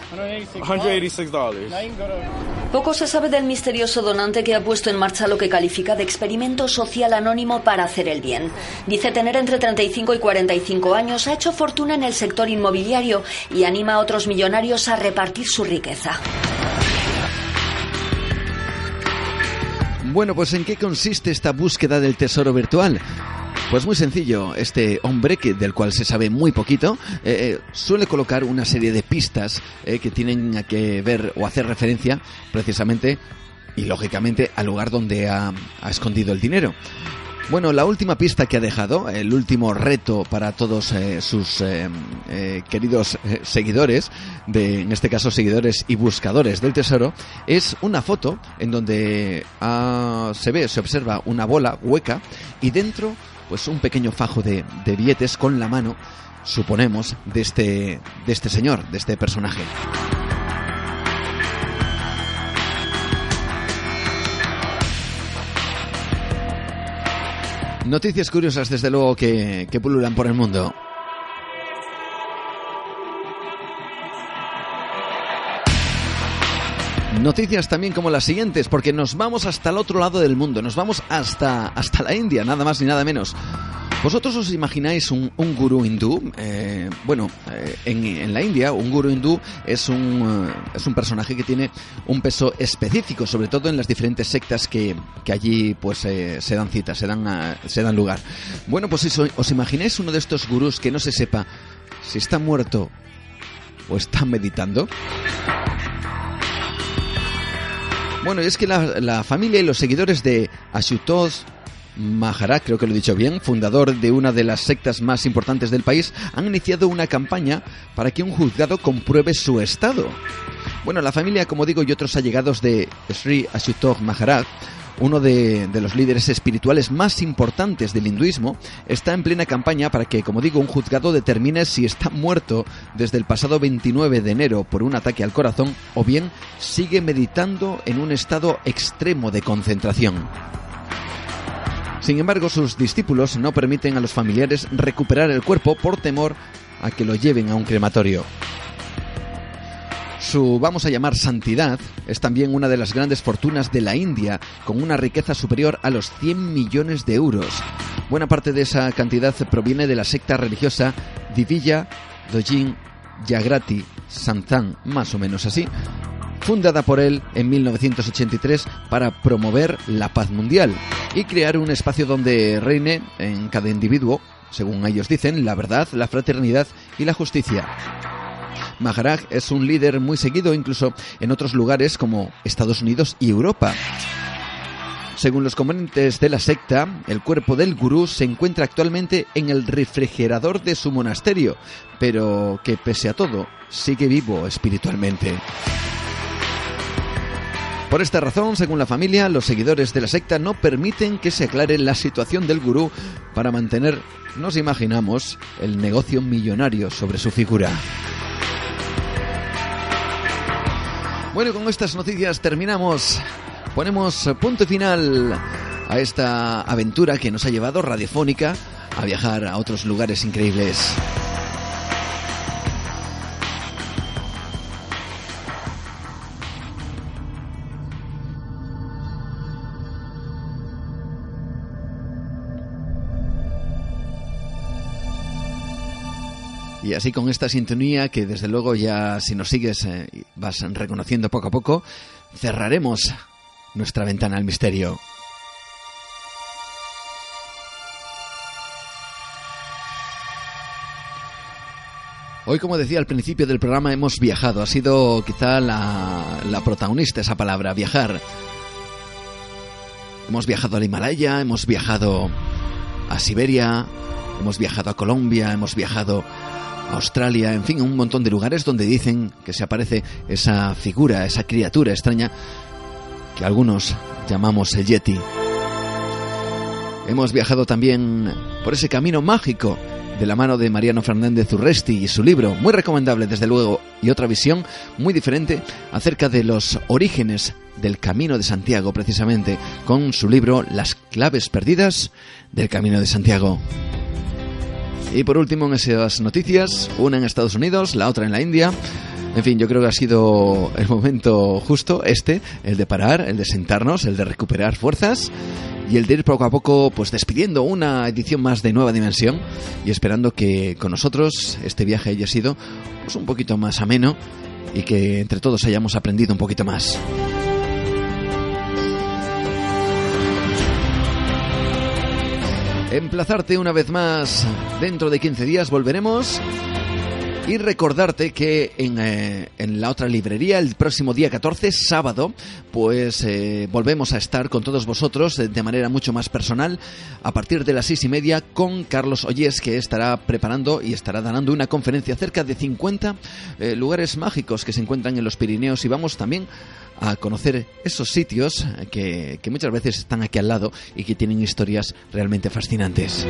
Poco se sabe del misterioso donante que ha puesto en marcha lo que califica de experimento social anónimo para hacer el bien. Dice tener entre 35 y 45 años, ha hecho fortuna en el sector inmobiliario y anima a otros millonarios a repartir su riqueza. Bueno, pues ¿en qué consiste esta búsqueda del tesoro virtual? Pues muy sencillo, este hombre, que, del cual se sabe muy poquito, eh, eh, suele colocar una serie de pistas eh, que tienen que ver o hacer referencia precisamente y lógicamente al lugar donde ha, escondido el dinero. Bueno, la última pista que ha dejado, el último reto para todos sus queridos seguidores, de, en este caso seguidores y buscadores del tesoro, es una foto en donde ah, se ve, se observa una bola hueca y dentro pues un pequeño fajo de, de billetes con la mano, suponemos, de este, de este señor, de este personaje. Noticias curiosas, desde luego, que, que pululan por el mundo. Noticias también como las siguientes, porque nos vamos hasta el otro lado del mundo, nos vamos hasta, hasta la India, nada más ni nada menos. ¿Vosotros os imagináis un, un gurú hindú? Eh, bueno, eh, en, la India un gurú hindú es un, eh, es un personaje que tiene un peso específico, sobre todo en las diferentes sectas que, que allí pues se dan cita, se dan, se dan lugar. Bueno, pues si os imagináis uno de estos gurús que no se sepa si está muerto o está meditando. Bueno, y es que la, familia y los seguidores de Ashutosh Maharaj, creo que lo he dicho bien, fundador de una de las sectas más importantes del país, han iniciado una campaña para que un juzgado compruebe su estado. Bueno, la familia, como digo, y otros allegados de Sri Ashutosh Maharaj uno de, los líderes espirituales más importantes del hinduismo, está en plena campaña para que, como digo, un juzgado determine si está muerto desde el pasado 29 de enero por un ataque al corazón o bien sigue meditando en un estado extremo de concentración. Sin embargo, sus discípulos no permiten a los familiares recuperar el cuerpo por temor a que lo lleven a un crematorio. Su, vamos a llamar, santidad es también una de las grandes fortunas de la India, con una riqueza superior a los 100 millones de euros. Buena parte de esa cantidad proviene de la secta religiosa Divya Dojin Jagrati Santhan, más o menos así, fundada por él en 1983 para promover la paz mundial y crear un espacio donde reine en cada individuo, según ellos dicen, la verdad, la fraternidad y la justicia. Maharaj es un líder muy seguido incluso en otros lugares como Estados Unidos y Europa. Según los componentes de la secta, el cuerpo del gurú se encuentra actualmente en el refrigerador de su monasterio, pero que pese a todo sigue vivo espiritualmente. Por esta razón, según la familia, los seguidores de la secta no permiten que se aclare la situación del gurú para mantener, nos imaginamos, el negocio millonario sobre su figura. Bueno, con estas noticias terminamos. Ponemos punto final a esta aventura que nos ha llevado radiofónica a viajar a otros lugares increíbles. Y así con esta sintonía que desde luego ya si nos sigues eh, vas reconociendo poco a poco, cerraremos nuestra ventana al misterio. Hoy, como decía al principio del programa, hemos viajado. Ha sido quizá la, la protagonista esa palabra, viajar. Hemos viajado al Himalaya, hemos viajado a Siberia, hemos viajado a Colombia, hemos viajado Australia, en fin, un montón de lugares donde dicen que se aparece esa figura, esa criatura extraña que algunos llamamos el Yeti. Hemos viajado también por ese camino mágico de la mano de Mariano Fernández Urresti y su libro, muy recomendable desde luego, y otra visión muy diferente acerca de los orígenes del Camino de Santiago, precisamente, con su libro Las claves perdidas del Camino de Santiago. Y por último, en esas noticias, una en Estados Unidos, la otra en la India. En fin, yo creo que ha sido el momento justo este, el de parar, el de sentarnos, el de recuperar fuerzas y el de ir poco a poco pues despidiendo una edición más de Nueva Dimensión y esperando que con nosotros este viaje haya sido pues un poquito más ameno y que entre todos hayamos aprendido un poquito más. Emplazarte una vez más, dentro de 15 días volveremos. Y recordarte que eh, en, la otra librería, el próximo día 14, sábado, pues eh, volvemos a estar con todos vosotros de manera mucho más personal a partir de las seis y media con Carlos Oyes, que estará preparando y estará dando una conferencia acerca de 50 eh, lugares mágicos que se encuentran en los Pirineos. Y vamos también a conocer esos sitios que, que muchas veces están aquí al lado y que tienen historias realmente fascinantes.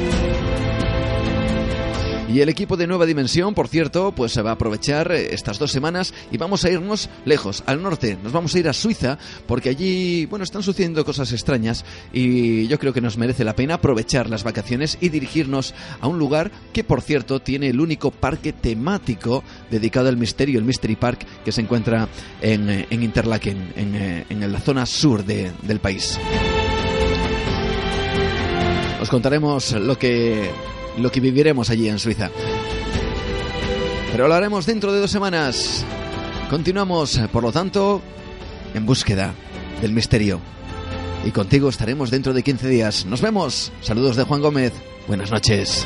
Y el equipo de Nueva Dimensión, por cierto, pues se va a aprovechar eh, estas dos semanas y vamos a irnos lejos, al norte. Nos vamos a ir a Suiza porque allí, bueno, están sucediendo cosas extrañas y yo creo que nos merece la pena aprovechar las vacaciones y dirigirnos a un lugar que, por cierto, tiene el único parque temático dedicado al misterio, el Mystery Park, que se encuentra en, eh, Interlaken, eh, en, la zona sur del país. Os contaremos lo que lo que viviremos allí en Suiza. Pero lo haremos dentro de dos semanas. Continuamos, por lo tanto, en búsqueda del misterio. Y contigo estaremos dentro de 15 días. Nos vemos. Saludos de Juan Gómez. Buenas noches.